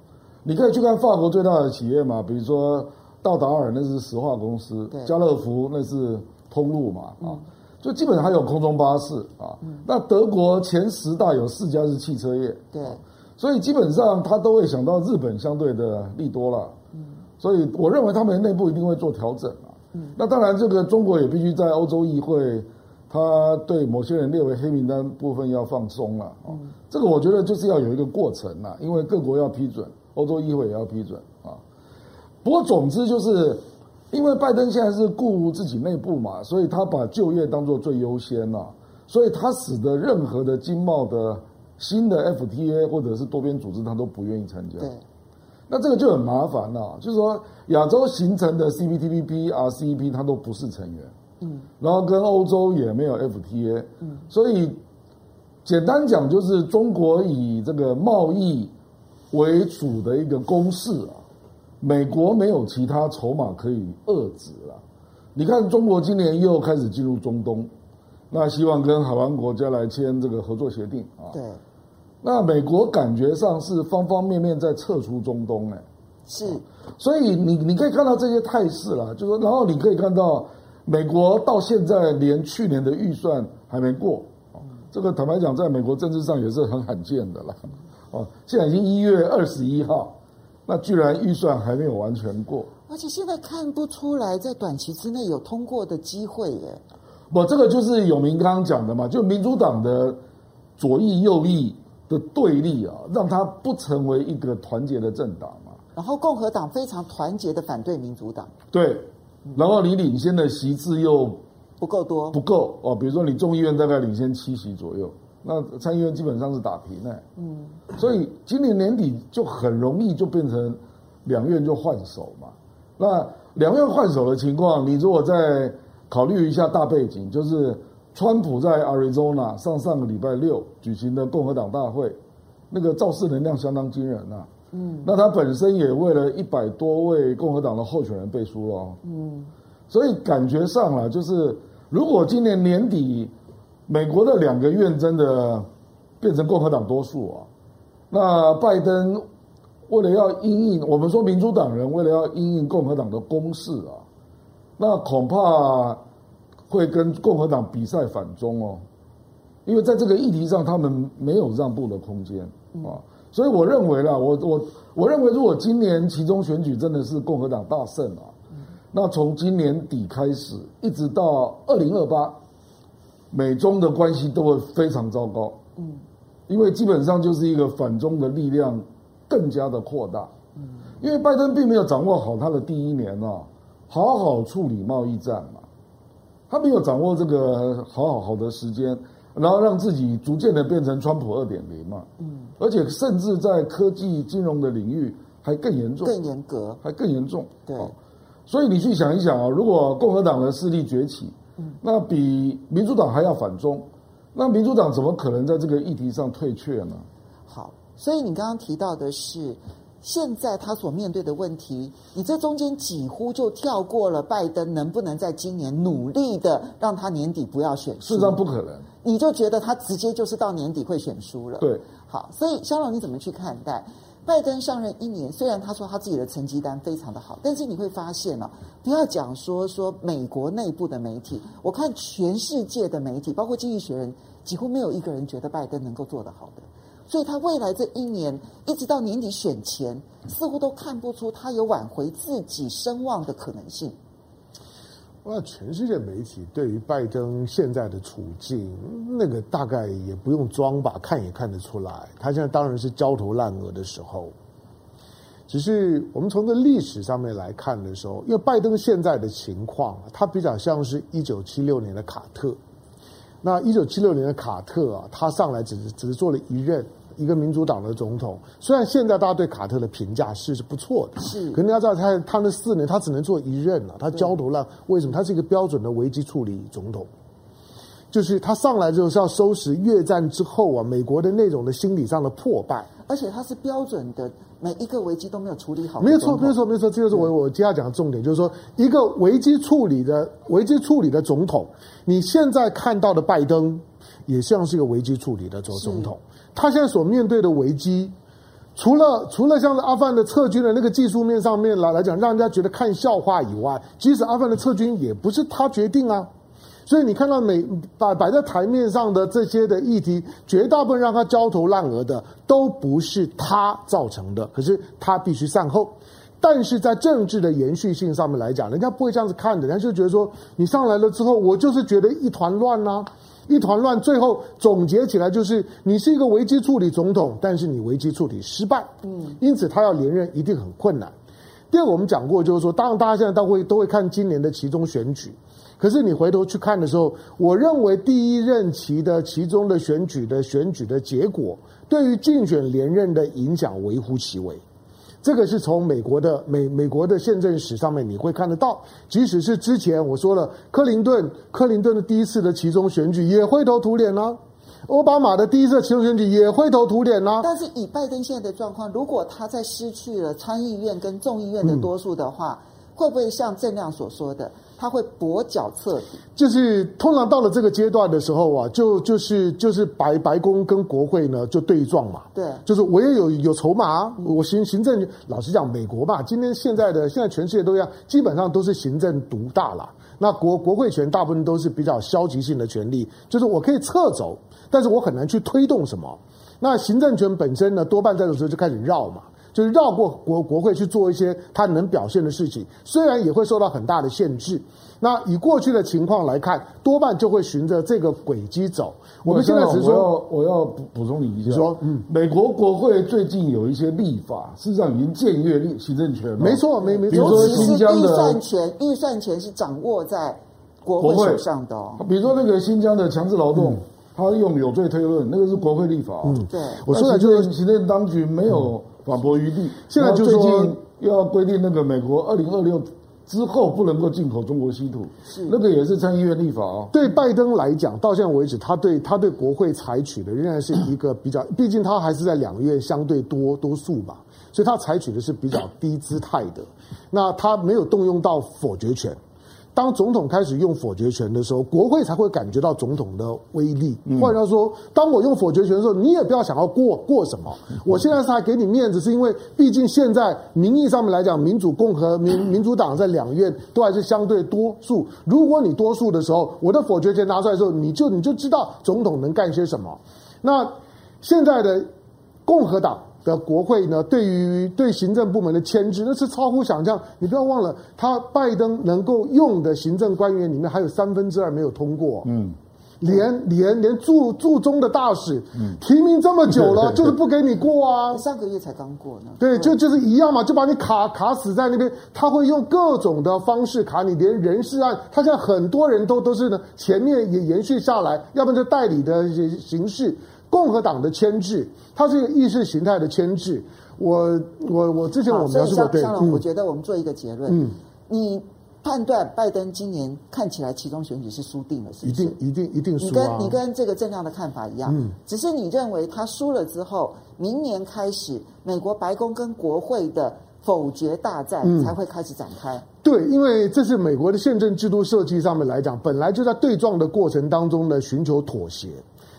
你可以去看法国最大的企业嘛，比如说道达尔那是石化公司，家乐福那是通路嘛，啊，就基本上还有空中巴士啊。那德国前十大有四家是汽车业，对，所以基本上他都会想到日本相对的利多了，所以我认为他们内部一定会做调整啊。那当然，这个中国也必须在欧洲议会，他对某些人列为黑名单部分要放松了啊。这个我觉得就是要有一个过程呐，因为各国要批准。欧洲议会也要批准啊，不过总之就是，因为拜登现在是顾自己内部嘛，所以他把就业当做最优先了，所以他使得任何的经贸的新的 FTA 或者是多边组织他都不愿意参加。对，那这个就很麻烦了，就是说亚洲形成的 CPTPP、RCEP 它都不是成员，嗯，然后跟欧洲也没有 FTA，嗯，所以简单讲就是中国以这个贸易。为主的一个攻势啊，美国没有其他筹码可以遏制了。你看，中国今年又开始进入中东，那希望跟海湾国家来签这个合作协定啊。对。那美国感觉上是方方面面在撤出中东哎。是。所以你你可以看到这些态势了，就是说，然后你可以看到美国到现在连去年的预算还没过，这个坦白讲，在美国政治上也是很罕见的了。哦，现在已经一月二十一号，那居然预算还没有完全过，而且现在看不出来在短期之内有通过的机会耶。不，这个就是永明刚刚讲的嘛，就民主党的左翼右翼的对立啊，让他不成为一个团结的政党嘛。然后共和党非常团结的反对民主党。对，然后你领先的席次又不够多，不够哦。比如说你众议院大概领先七席左右。那参议院基本上是打平的，嗯，所以今年年底就很容易就变成两院就换手嘛。那两院换手的情况，你如果再考虑一下大背景，就是川普在 Arizona 上上个礼拜六举行的共和党大会，那个造势能量相当惊人啊，嗯，那他本身也为了一百多位共和党的候选人背书了，嗯，所以感觉上了就是如果今年年底。美国的两个院真的变成共和党多数啊，那拜登为了要因应，我们说民主党人为了要因应共和党的攻势啊，那恐怕会跟共和党比赛反中哦，因为在这个议题上，他们没有让步的空间啊。所以我认为啦，我我我认为，如果今年其中选举真的是共和党大胜啊，那从今年底开始，一直到二零二八，美中的关系都会非常糟糕。嗯，因为基本上就是一个反中的力量更加的扩大。嗯，因为拜登并没有掌握好他的第一年啊，好好处理贸易战嘛，他没有掌握这个好好好的时间，然后让自己逐渐的变成川普二点零嘛。嗯，而且甚至在科技金融的领域还更严重，更严格，还更严重。对，所以你去想一想啊，如果共和党的势力崛起。那比民主党还要反中，那民主党怎么可能在这个议题上退却呢？好，所以你刚刚提到的是，现在他所面对的问题，你这中间几乎就跳过了拜登能不能在今年努力的让他年底不要选输，事实上不可能，你就觉得他直接就是到年底会选输了。对，好，所以肖龙你怎么去看待？拜登上任一年，虽然他说他自己的成绩单非常的好，但是你会发现、啊，不要讲说说美国内部的媒体，我看全世界的媒体，包括《经济学人》，几乎没有一个人觉得拜登能够做得好的。所以他未来这一年，一直到年底选前，似乎都看不出他有挽回自己声望的可能性。那全世界媒体对于拜登现在的处境，那个大概也不用装吧，看也看得出来，他现在当然是焦头烂额的时候。只是我们从这历史上面来看的时候，因为拜登现在的情况，他比较像是一九七六年的卡特。那一九七六年的卡特啊，他上来只是只是做了一任。一个民主党的总统，虽然现在大家对卡特的评价是是不错的，是，可是你要知道他他那四年他只能做一任了，他焦头烂。为什么？他是一个标准的危机处理总统，就是他上来之后是要收拾越战之后啊美国的那种的心理上的破败，而且他是标准的每一个危机都没有处理好。没有错，没有错，没有错，这就是我我接下来讲的重点，就是说一个危机处理的危机处理的总统，你现在看到的拜登也像是一个危机处理的总总统。他现在所面对的危机，除了除了像是阿富汗的撤军的那个技术面上面来来讲，让人家觉得看笑话以外，即使阿富汗的撤军也不是他决定啊。所以你看到每摆摆在台面上的这些的议题，绝大部分让他焦头烂额的都不是他造成的，可是他必须善后。但是在政治的延续性上面来讲，人家不会这样子看的，人家就觉得说你上来了之后，我就是觉得一团乱啊。一团乱，最后总结起来就是你是一个危机处理总统，但是你危机处理失败，嗯，因此他要连任一定很困难。第二个我们讲过，就是说，当然大家现在都会都会看今年的其中选举，可是你回头去看的时候，我认为第一任期的其中的选举的选举的结果，对于竞选连任的影响微乎其微。这个是从美国的美美国的宪政史上面你会看得到，即使是之前我说了，克林顿克林顿的第一次的其中选举也灰头土脸呢、啊，奥巴马的第一次其中选举也灰头土脸呢、啊。但是以拜登现在的状况，如果他在失去了参议院跟众议院的多数的话，嗯、会不会像郑亮所说的？他会跛脚彻底，就是通常到了这个阶段的时候啊，就就是就是白白宫跟国会呢就对撞嘛。对，就是我也有有筹码，我行行政老实讲，美国吧，今天现在的现在全世界都一样，基本上都是行政独大了。那国国会权大部分都是比较消极性的权利，就是我可以撤走，但是我很难去推动什么。那行政权本身呢，多半在这时候就开始绕嘛。就是绕过国国会去做一些他能表现的事情，虽然也会受到很大的限制。那以过去的情况来看，多半就会循着这个轨迹走。我们现在只是说，我要我要补补充你一下，说，嗯，美国国会最近有一些立法，事实上已经僭越立行政权了。没错，没没错。尤其是预算权，预算权是掌握在国会手上的。比如说那个新疆的强制劳动，他用有罪推论，那个是国会立法。嗯，对。我说的就是行政当局没有。反驳余地。现在就是说，最近要规定那个美国二零二六之后不能够进口中国稀土，是那个也是参议院立法啊。对拜登来讲，到现在为止，他对他对国会采取的仍然是一个 比较，毕竟他还是在两院相对多多数嘛，所以他采取的是比较低姿态的。那他没有动用到否决权。当总统开始用否决权的时候，国会才会感觉到总统的威力。换句话说，当我用否决权的时候，你也不要想要过过什么。我现在是还给你面子，是因为毕竟现在名义上面来讲，民主、共和、民民主党在两院都还是相对多数。如果你多数的时候，我的否决权拿出来的时候，你就你就知道总统能干些什么。那现在的共和党。的国会呢，对于对行政部门的牵制，那是超乎想象。你不要忘了，他拜登能够用的行政官员里面，还有三分之二没有通过。嗯，连连连驻驻中的大使，嗯，提名这么久了，就是不给你过啊。上个月才刚过呢。对，就就是一样嘛，就把你卡卡死在那边。他会用各种的方式卡你，连人事案，他现在很多人都都是呢，前面也延续下来，要不然就代理的形式。共和党的牵制，它是一个意识形态的牵制。我我我之前我描述过，对，嗯，我觉得我们做一个结论，嗯，你判断拜登今年看起来其中选举是输定了，是不是？一定一定一定输啊！你跟你跟这个正亮的看法一样，嗯，只是你认为他输了之后，明年开始美国白宫跟国会的否决大战才会开始展开。嗯，对，因为这是美国的宪政制度设计上面来讲，本来就在对撞的过程当中呢，寻求妥协。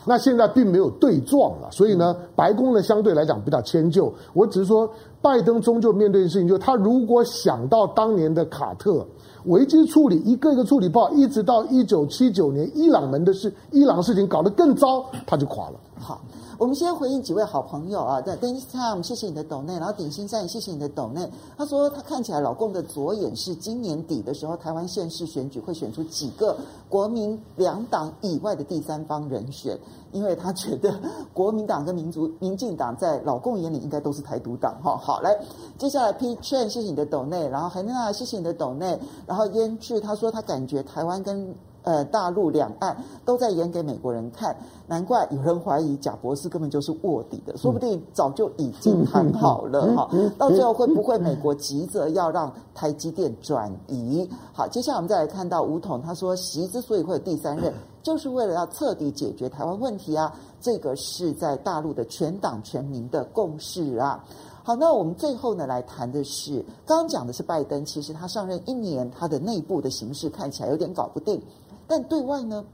那现在并没有对撞了，所以呢，白宫呢相对来讲比较迁就。我只是说，拜登终究面对的事情，就是他如果想到当年的卡特危机处理，一个一个处理不好，一直到一九七九年伊朗门的事，伊朗事情搞得更糟，他就垮了。好。我们先回应几位好朋友啊，在，Dennis Time，谢谢你的抖内，然后鼎新山也谢谢你的抖内。他说他看起来老共的左眼是今年底的时候，台湾县市选举会选出几个国民两党以外的第三方人选，因为他觉得国民党跟民族民进党在老共眼里应该都是台独党哈。好，来，接下来 P Chen，谢谢你的抖内，然后海娜，谢谢你的抖内，然后胭脂他说他感觉台湾跟。呃，大陆两岸都在演给美国人看，难怪有人怀疑贾博士根本就是卧底的，说不定早就已经谈好了哈。到最后会不会美国急着要让台积电转移？好，接下来我们再来看到吴统，他说习之所以会有第三任，就是为了要彻底解决台湾问题啊，这个是在大陆的全党全民的共识啊。好，那我们最后呢来谈的是，刚刚讲的是拜登，其实他上任一年，他的内部的形势看起来有点搞不定。但对外呢，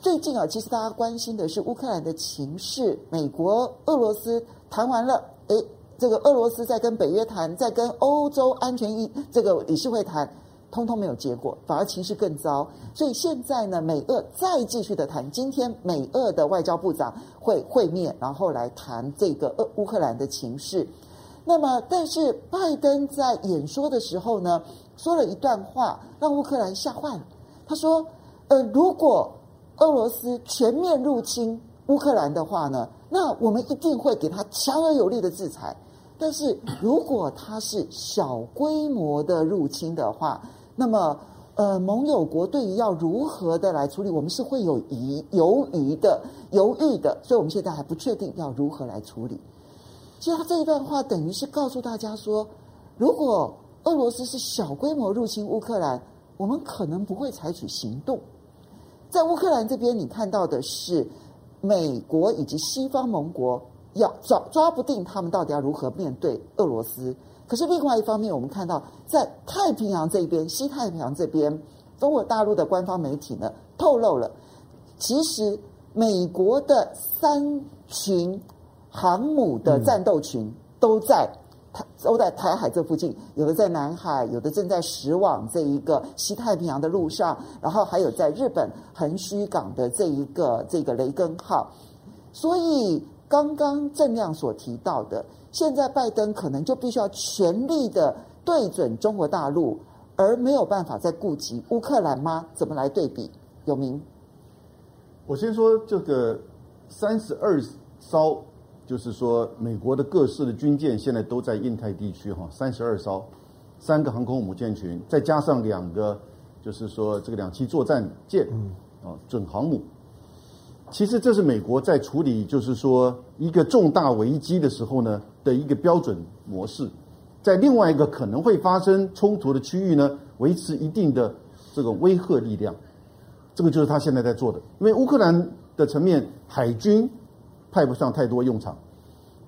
最近啊，其实大家关心的是乌克兰的情势。美国、俄罗斯谈完了，诶，这个俄罗斯在跟北约谈，在跟欧洲安全议这个理事会谈，通通没有结果，反而情势更糟。所以现在呢，美俄再继续的谈。今天美俄的外交部长会会面，然后来谈这个俄乌克兰的情势。那么，但是拜登在演说的时候呢，说了一段话，让乌克兰吓坏了。他说：“呃，如果俄罗斯全面入侵乌克兰的话呢，那我们一定会给他强而有力的制裁。但是如果他是小规模的入侵的话，那么呃，盟友国对于要如何的来处理，我们是会有疑犹豫的、犹豫的。所以我们现在还不确定要如何来处理。其实他这一段话等于是告诉大家说，如果俄罗斯是小规模入侵乌克兰。”我们可能不会采取行动。在乌克兰这边，你看到的是美国以及西方盟国要抓抓不定他们到底要如何面对俄罗斯。可是另外一方面，我们看到在太平洋这边，西太平洋这边，中国大陆的官方媒体呢透露了，其实美国的三群航母的战斗群都在。都在台海这附近，有的在南海，有的正在驶往这一个西太平洋的路上，然后还有在日本横须港的这一个这个雷根号。所以刚刚郑亮所提到的，现在拜登可能就必须要全力的对准中国大陆，而没有办法再顾及乌克兰吗？怎么来对比？有名，我先说这个三十二艘。就是说，美国的各式的军舰现在都在印太地区，哈，三十二艘，三个航空母舰群，再加上两个，就是说这个两栖作战舰，啊，准航母。其实这是美国在处理，就是说一个重大危机的时候呢的一个标准模式，在另外一个可能会发生冲突的区域呢，维持一定的这个威慑力量。这个就是他现在在做的，因为乌克兰的层面海军。派不上太多用场。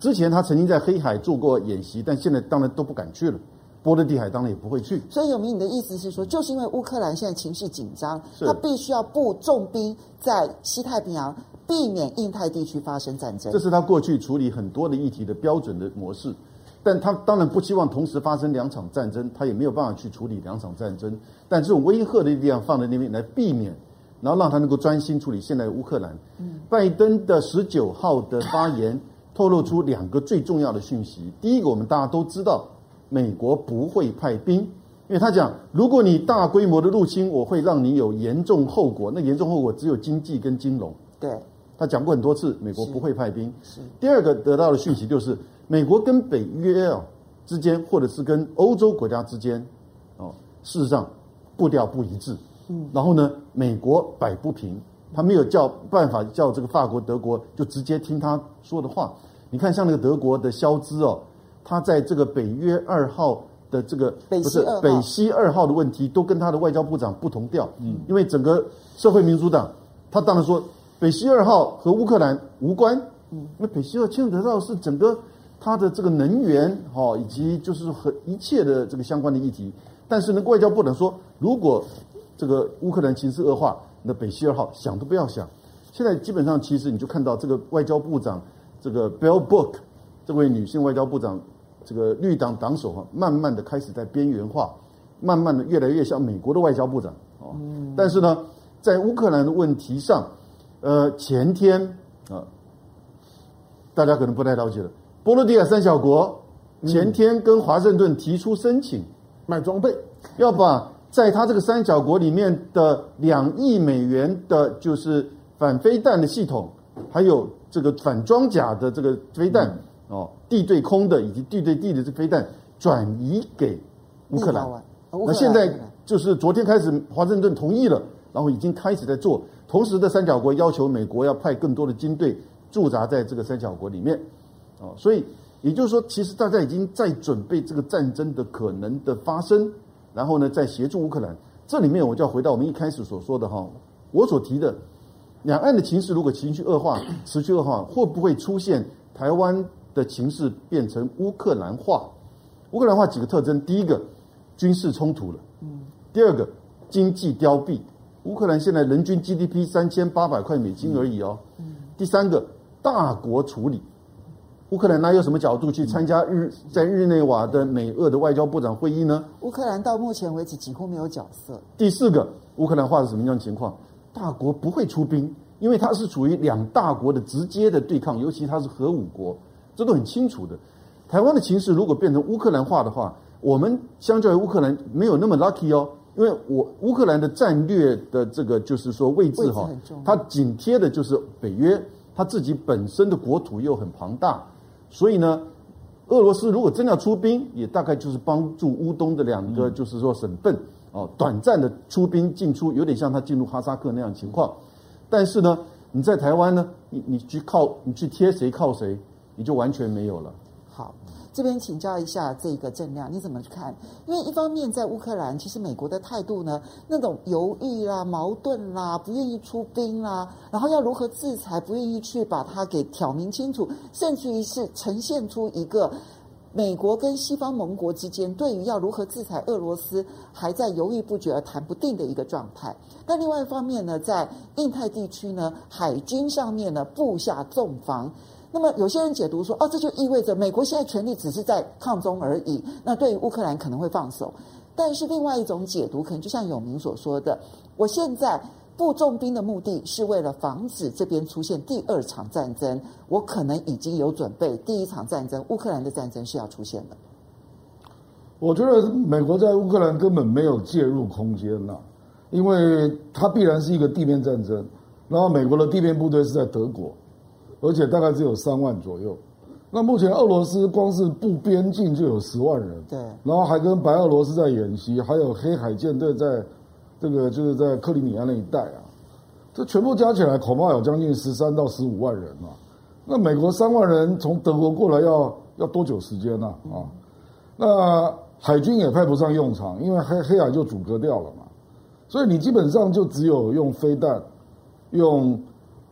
之前他曾经在黑海做过演习，但现在当然都不敢去了。波罗的海当然也不会去。所以有明，你的意思是说，就是因为乌克兰现在情势紧张，他必须要布重兵在西太平洋，避免印太地区发生战争。这是他过去处理很多的议题的标准的模式。但他当然不希望同时发生两场战争，他也没有办法去处理两场战争。但这种威吓的力量放在那边来避免，然后让他能够专心处理现在的乌克兰。嗯，拜登的十九号的发言透露出两个最重要的讯息。第一个，我们大家都知道，美国不会派兵，因为他讲，如果你大规模的入侵，我会让你有严重后果。那严重后果只有经济跟金融。对，他讲过很多次，美国不会派兵。是。第二个得到的讯息就是。美国跟北约啊之间，或者是跟欧洲国家之间，哦，事实上步调不一致。嗯，然后呢，美国摆不平，他没有叫办法叫这个法国、德国就直接听他说的话。你看，像那个德国的肖兹哦，他在这个北约二号的这个不是北溪二号的问题，都跟他的外交部长不同调。嗯，因为整个社会民主党，他当然说北溪二号和乌克兰无关。嗯，那北溪二牵扯到是整个。它的这个能源，哈，以及就是和一切的这个相关的议题，但是呢，外交部长说，如果这个乌克兰情势恶化，那北溪二号想都不要想。现在基本上，其实你就看到这个外交部长，这个 Bell Book 这位女性外交部长，这个绿党党首哈，慢慢的开始在边缘化，慢慢的越来越像美国的外交部长哦。但是呢，在乌克兰的问题上，呃，前天啊，大家可能不太了解了。波罗的海三小国前天跟华盛顿提出申请，买装备，要把在他这个三角国里面的两亿美元的，就是反飞弹的系统，还有这个反装甲的这个飞弹哦，地对空的以及地对地的这飞弹转移给乌克兰。那现在就是昨天开始，华盛顿同意了，然后已经开始在做。同时的三角国要求美国要派更多的军队驻扎在这个三角国里面。哦，所以也就是说，其实大家已经在准备这个战争的可能的发生，然后呢，再协助乌克兰。这里面我就要回到我们一开始所说的哈，我所提的两岸的情势如果情绪恶化、持续恶化，会不会出现台湾的情势变成乌克兰化？乌克兰化几个特征：第一个，军事冲突了；嗯，第二个，经济凋敝。乌克兰现在人均 GDP 三千八百块美金而已哦。嗯，第三个，大国处理。乌克兰哪有什么角度去参加日在日内瓦的美俄的外交部长会议呢？乌克兰到目前为止几乎没有角色。第四个，乌克兰化是什么样的情况？大国不会出兵，因为它是处于两大国的直接的对抗，尤其它是核武国，这都很清楚的。台湾的情势如果变成乌克兰化的话，我们相较于乌克兰没有那么 lucky 哦，因为我乌克兰的战略的这个就是说位置哈，它紧贴的就是北约，它自己本身的国土又很庞大。所以呢，俄罗斯如果真要出兵，也大概就是帮助乌东的两个，就是说省份哦，短暂的出兵进出，有点像他进入哈萨克那样情况。但是呢，你在台湾呢，你你去靠你去贴谁靠谁，你就完全没有了。这边请教一下这个郑亮，你怎么看？因为一方面在乌克兰，其实美国的态度呢，那种犹豫啦、矛盾啦、不愿意出兵啦，然后要如何制裁，不愿意去把它给挑明清楚，甚至于是呈现出一个美国跟西方盟国之间对于要如何制裁俄罗斯还在犹豫不决而谈不定的一个状态。但另外一方面呢，在印太地区呢，海军上面呢布下重防。那么有些人解读说，哦，这就意味着美国现在权力只是在抗中而已。那对于乌克兰可能会放手，但是另外一种解读可能就像永明所说的，我现在布重兵的目的是为了防止这边出现第二场战争。我可能已经有准备，第一场战争，乌克兰的战争是要出现的。我觉得美国在乌克兰根本没有介入空间呐，因为它必然是一个地面战争，然后美国的地面部队是在德国。而且大概只有三万左右，那目前俄罗斯光是布边境就有十万人，对，然后还跟白俄罗斯在演习，还有黑海舰队在，这个就是在克里米亚那一带啊，这全部加起来恐怕有将近十三到十五万人啊。那美国三万人从德国过来要要多久时间呢？啊，那海军也派不上用场，因为黑黑海就阻隔掉了嘛，所以你基本上就只有用飞弹，用。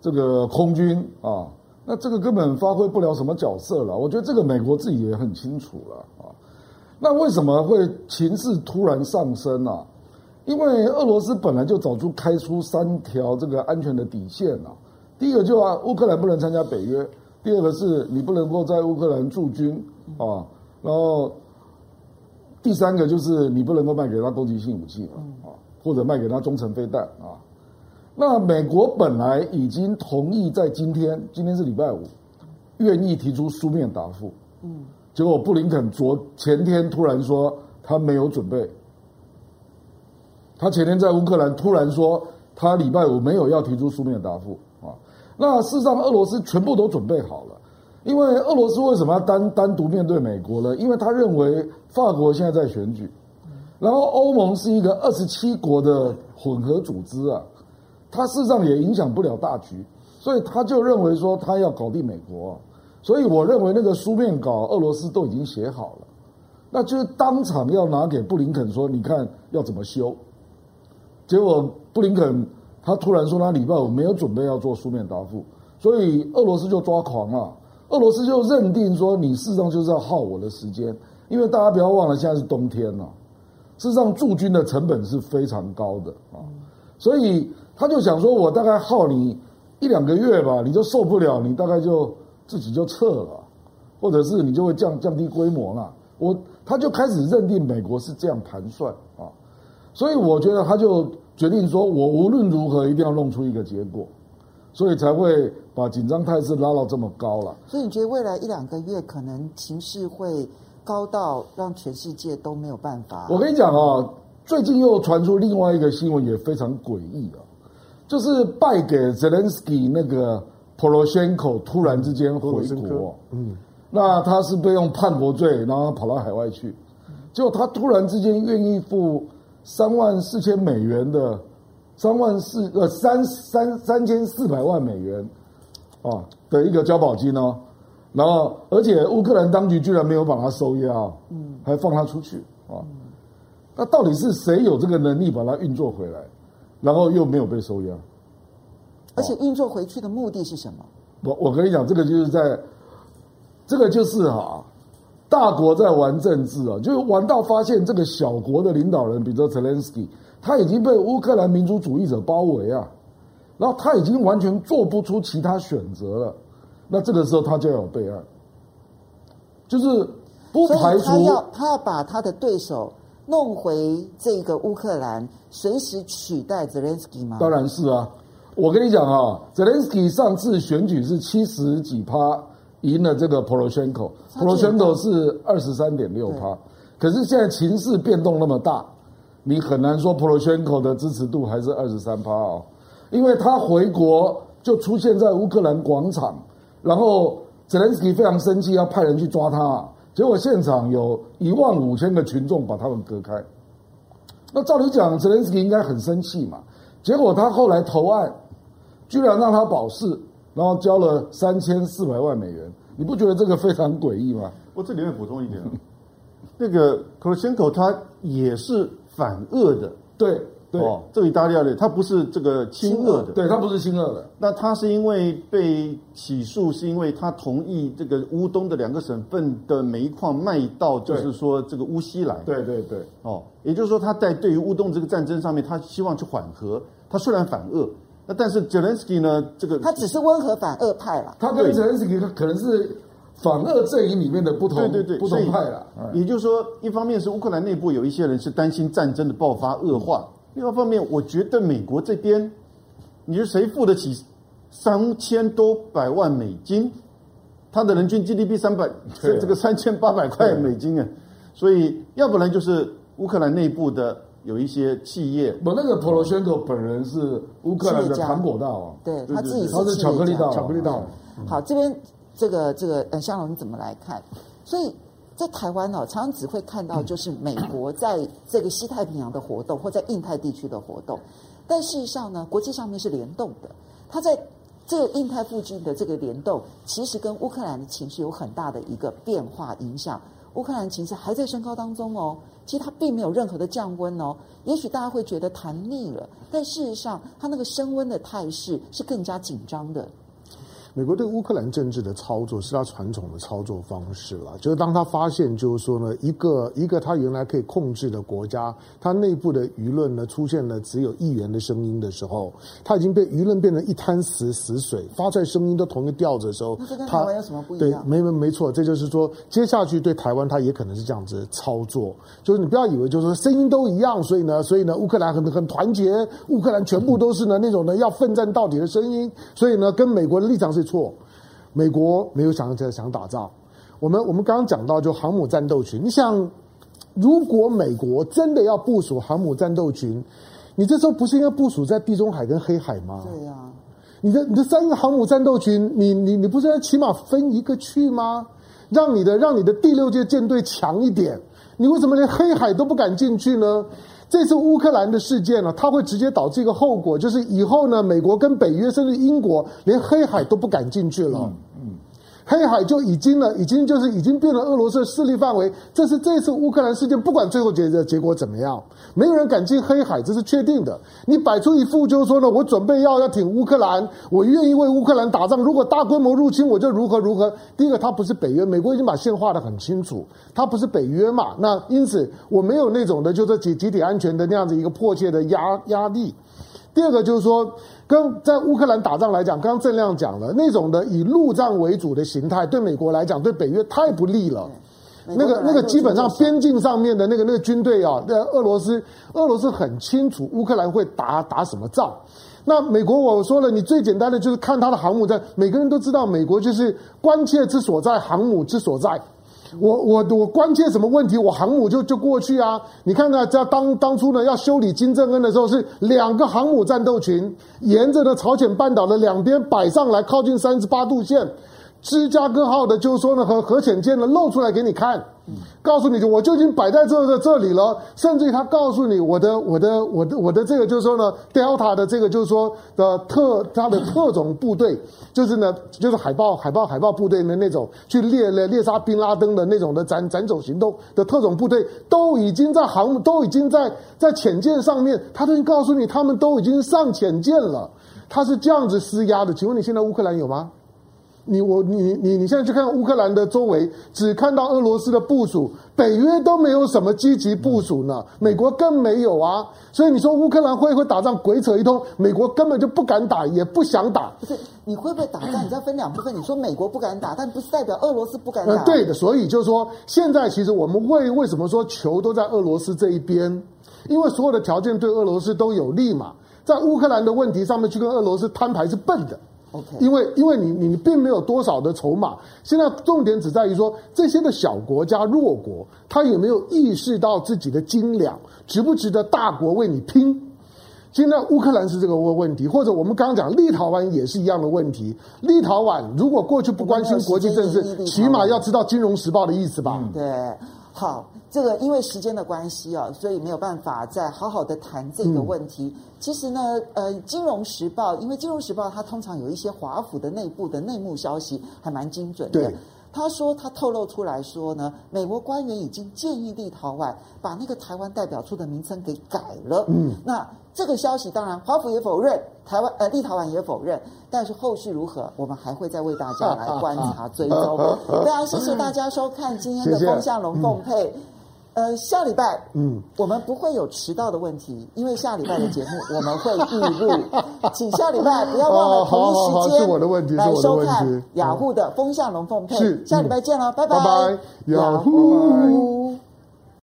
这个空军啊，那这个根本发挥不了什么角色了。我觉得这个美国自己也很清楚了啊。那为什么会情势突然上升呢、啊？因为俄罗斯本来就早就开出三条这个安全的底线了、啊。第一个就啊，乌克兰不能参加北约；第二个是你不能够在乌克兰驻军啊，然后第三个就是你不能够卖给他攻击性武器啊，或者卖给他中程飞弹啊。那美国本来已经同意在今天，今天是礼拜五，愿意提出书面答复。嗯。结果布林肯昨前天突然说他没有准备，他前天在乌克兰突然说他礼拜五没有要提出书面答复啊。那事实上俄罗斯全部都准备好了，因为俄罗斯为什么要单单独面对美国呢？因为他认为法国现在在选举，然后欧盟是一个二十七国的混合组织啊，他事实上也影响不了大局，所以他就认为说他要搞定美国。所以我认为那个书面稿，俄罗斯都已经写好了，那就是当场要拿给布林肯说，你看要怎么修。结果布林肯他突然说他礼拜五没有准备要做书面答复，所以俄罗斯就抓狂了。俄罗斯就认定说，你事实上就是要耗我的时间，因为大家不要忘了现在是冬天了，事实上驻军的成本是非常高的啊，所以他就想说，我大概耗你一两个月吧，你就受不了，你大概就。自己就撤了，或者是你就会降降低规模了。我他就开始认定美国是这样盘算啊，所以我觉得他就决定说，我无论如何一定要弄出一个结果，所以才会把紧张态势拉到这么高了。所以你觉得未来一两个月可能情势会高到让全世界都没有办法？我跟你讲啊，最近又传出另外一个新闻，也非常诡异啊，就是败给泽连斯基那个。普罗宣科突然之间回国，嗯，那他是被用叛国罪，然后跑到海外去，结果他突然之间愿意付三万四千美元的三万四呃三三三千四百万美元啊的一个交保金哦，然后而且乌克兰当局居然没有把他收押，嗯，还放他出去啊，那到底是谁有这个能力把他运作回来，然后又没有被收押？而且运作回去的目的是什么？我我跟你讲，这个就是在，这个就是哈、啊，大国在玩政治啊，就是玩到发现这个小国的领导人，比如说泽连斯基，他已经被乌克兰民族主义者包围啊，然后他已经完全做不出其他选择了，那这个时候他就要有备案，就是不排除他要他要把他的对手弄回这个乌克兰，随时取代泽连斯基吗？当然是啊。我跟你讲啊，泽连斯基上次选举是七十几趴赢了这个普罗宣科，普罗宣科是二十三点六趴。可是现在情势变动那么大，你很难说普罗宣科的支持度还是二十三趴哦，因为他回国就出现在乌克兰广场，然后泽连斯基非常生气，要派人去抓他，结果现场有一万五千个群众把他们隔开。那照理讲，泽连斯基应该很生气嘛，结果他后来投案。居然让他保释，然后交了三千四百万美元，你不觉得这个非常诡异吗？我这里面补充一点，那个普罗宣科他也是反俄的，对对，哦，这个意大利的，他不是这个亲俄的，对他不是亲俄的，那他是因为被起诉，是因为他同意这个乌东的两个省份的煤矿卖到，就是说这个乌西来，对对对，哦，也就是说他在对于乌东这个战争上面，他希望去缓和，他虽然反俄。那但是泽连斯基呢？这个他只是温和反俄派了。他跟泽连斯基可能是反俄阵营里面的不同，对对对，不同派了。也就是说，一方面是乌克兰内部有一些人是担心战争的爆发恶化，另外一方面，我觉得美国这边，你说谁付得起三千多百万美金？他的人均 GDP 三百，这这个三千八百块美金啊，所以要不然就是乌克兰内部的。有一些企业，我那个普罗宣科本人是乌克兰的糖果大王，对他自己他是巧克力大王，巧克力大王。好，这边这个这个呃，香龙你怎么来看？所以在台湾呢，常常只会看到就是美国在这个西太平洋的活动，或在印太地区的活动，但事实上呢，国际上面是联动的。它在这个印太附近的这个联动，其实跟乌克兰的情绪有很大的一个变化影响。乌克兰情势还在升高当中哦。其实它并没有任何的降温哦，也许大家会觉得谈腻了，但事实上它那个升温的态势是更加紧张的。美国对乌克兰政治的操作是他传统的操作方式了，就是当他发现，就是说呢，一个一个他原来可以控制的国家，他内部的舆论呢出现了只有议员的声音的时候，他已经被舆论变成一滩死死水，发出来声音都同一个调子的时候，那这跟台湾有什么不一样？对，没没没错，这就是说，接下去对台湾他也可能是这样子操作，就是你不要以为就是说声音都一样，所以呢，所以呢，乌克兰很很团结，乌克兰全部都是呢那种呢要奋战到底的声音，所以呢，跟美国的立场是。错，美国没有想着想打仗。我们我们刚刚讲到，就航母战斗群。你想，如果美国真的要部署航母战斗群，你这时候不是应该部署在地中海跟黑海吗？对呀、啊。你的你的三个航母战斗群，你你你不是要起码分一个去吗？让你的让你的第六届舰队强一点。你为什么连黑海都不敢进去呢？这次乌克兰的事件呢，它会直接导致一个后果，就是以后呢，美国跟北约甚至英国连黑海都不敢进去了。黑海就已经了，已经就是已经变成俄罗斯的势力范围。这是这次乌克兰事件，不管最后结的结果怎么样，没有人敢进黑海，这是确定的。你摆出一副就是说呢，我准备要要挺乌克兰，我愿意为乌克兰打仗。如果大规模入侵，我就如何如何。第一个，它不是北约，美国已经把线画得很清楚，它不是北约嘛。那因此，我没有那种的，就是集集体安全的那样子一个迫切的压压力。第二个就是说。跟在乌克兰打仗来讲，刚刚郑亮讲了，那种的以陆战为主的形态，对美国来讲，对北约太不利了。那个那个基本上边境上面的那个那个军队啊，那俄罗斯俄罗斯很清楚乌克兰会打打什么仗。那美国我说了，你最简单的就是看他的航母战，每个人都知道，美国就是关切之所在，航母之所在。我我我关切什么问题？我航母就就过去啊！你看看，在当当初呢要修理金正恩的时候，是两个航母战斗群沿着呢朝鲜半岛的两边摆上来，靠近三十八度线。芝加哥号的，就是说呢，和核潜舰呢露出来给你看，告诉你就我就已经摆在这这这里了。甚至于他告诉你，我的我的我的我的这个就是说呢，Delta 的这个就是说的特他的特种部队，就是呢就是海豹海豹海豹部队的那种去猎猎猎杀宾拉登的那种的斩斩首行动的特种部队，都已经在航母都已经在在潜舰上面，他都已经告诉你，他们都已经上潜舰了。他是这样子施压的。请问你现在乌克兰有吗？你我你你你现在去看乌克兰的周围，只看到俄罗斯的部署，北约都没有什么积极部署呢，美国更没有啊。所以你说乌克兰会不会打仗？鬼扯一通，美国根本就不敢打，也不想打。不是，你会不会打仗？你要分两部分。你说美国不敢打，但不是代表俄罗斯不敢打。呃，对的，所以就是说，现在其实我们为为什么说球都在俄罗斯这一边？因为所有的条件对俄罗斯都有利嘛。在乌克兰的问题上面去跟俄罗斯摊牌是笨的。因为因为你你并没有多少的筹码，现在重点只在于说这些的小国家弱国，他有没有意识到自己的斤两，值不值得大国为你拼？现在乌克兰是这个问问题，或者我们刚刚讲立陶宛也是一样的问题。立陶宛如果过去不关心国际政治，起码要知道《金融时报》的意思吧？嗯、对。好，这个因为时间的关系啊，所以没有办法再好好的谈这个问题。嗯、其实呢，呃，《金融时报》因为《金融时报》它通常有一些华府的内部的内幕消息，还蛮精准的。他说他透露出来说呢，美国官员已经建议立陶宛把那个台湾代表处的名称给改了。嗯，那。这个消息当然，华府也否认，台湾呃立陶宛也否认，但是后续如何，我们还会再为大家来观察追踪。非常谢谢大家收看今天的风向龙凤配。嗯、呃，下礼拜嗯，我们不会有迟到的问题，因为下礼拜的节目 我们会预录，请下礼拜不要忘了同一时间来收看雅虎的风向龙凤配。是，下礼拜见了，拜拜，雅虎。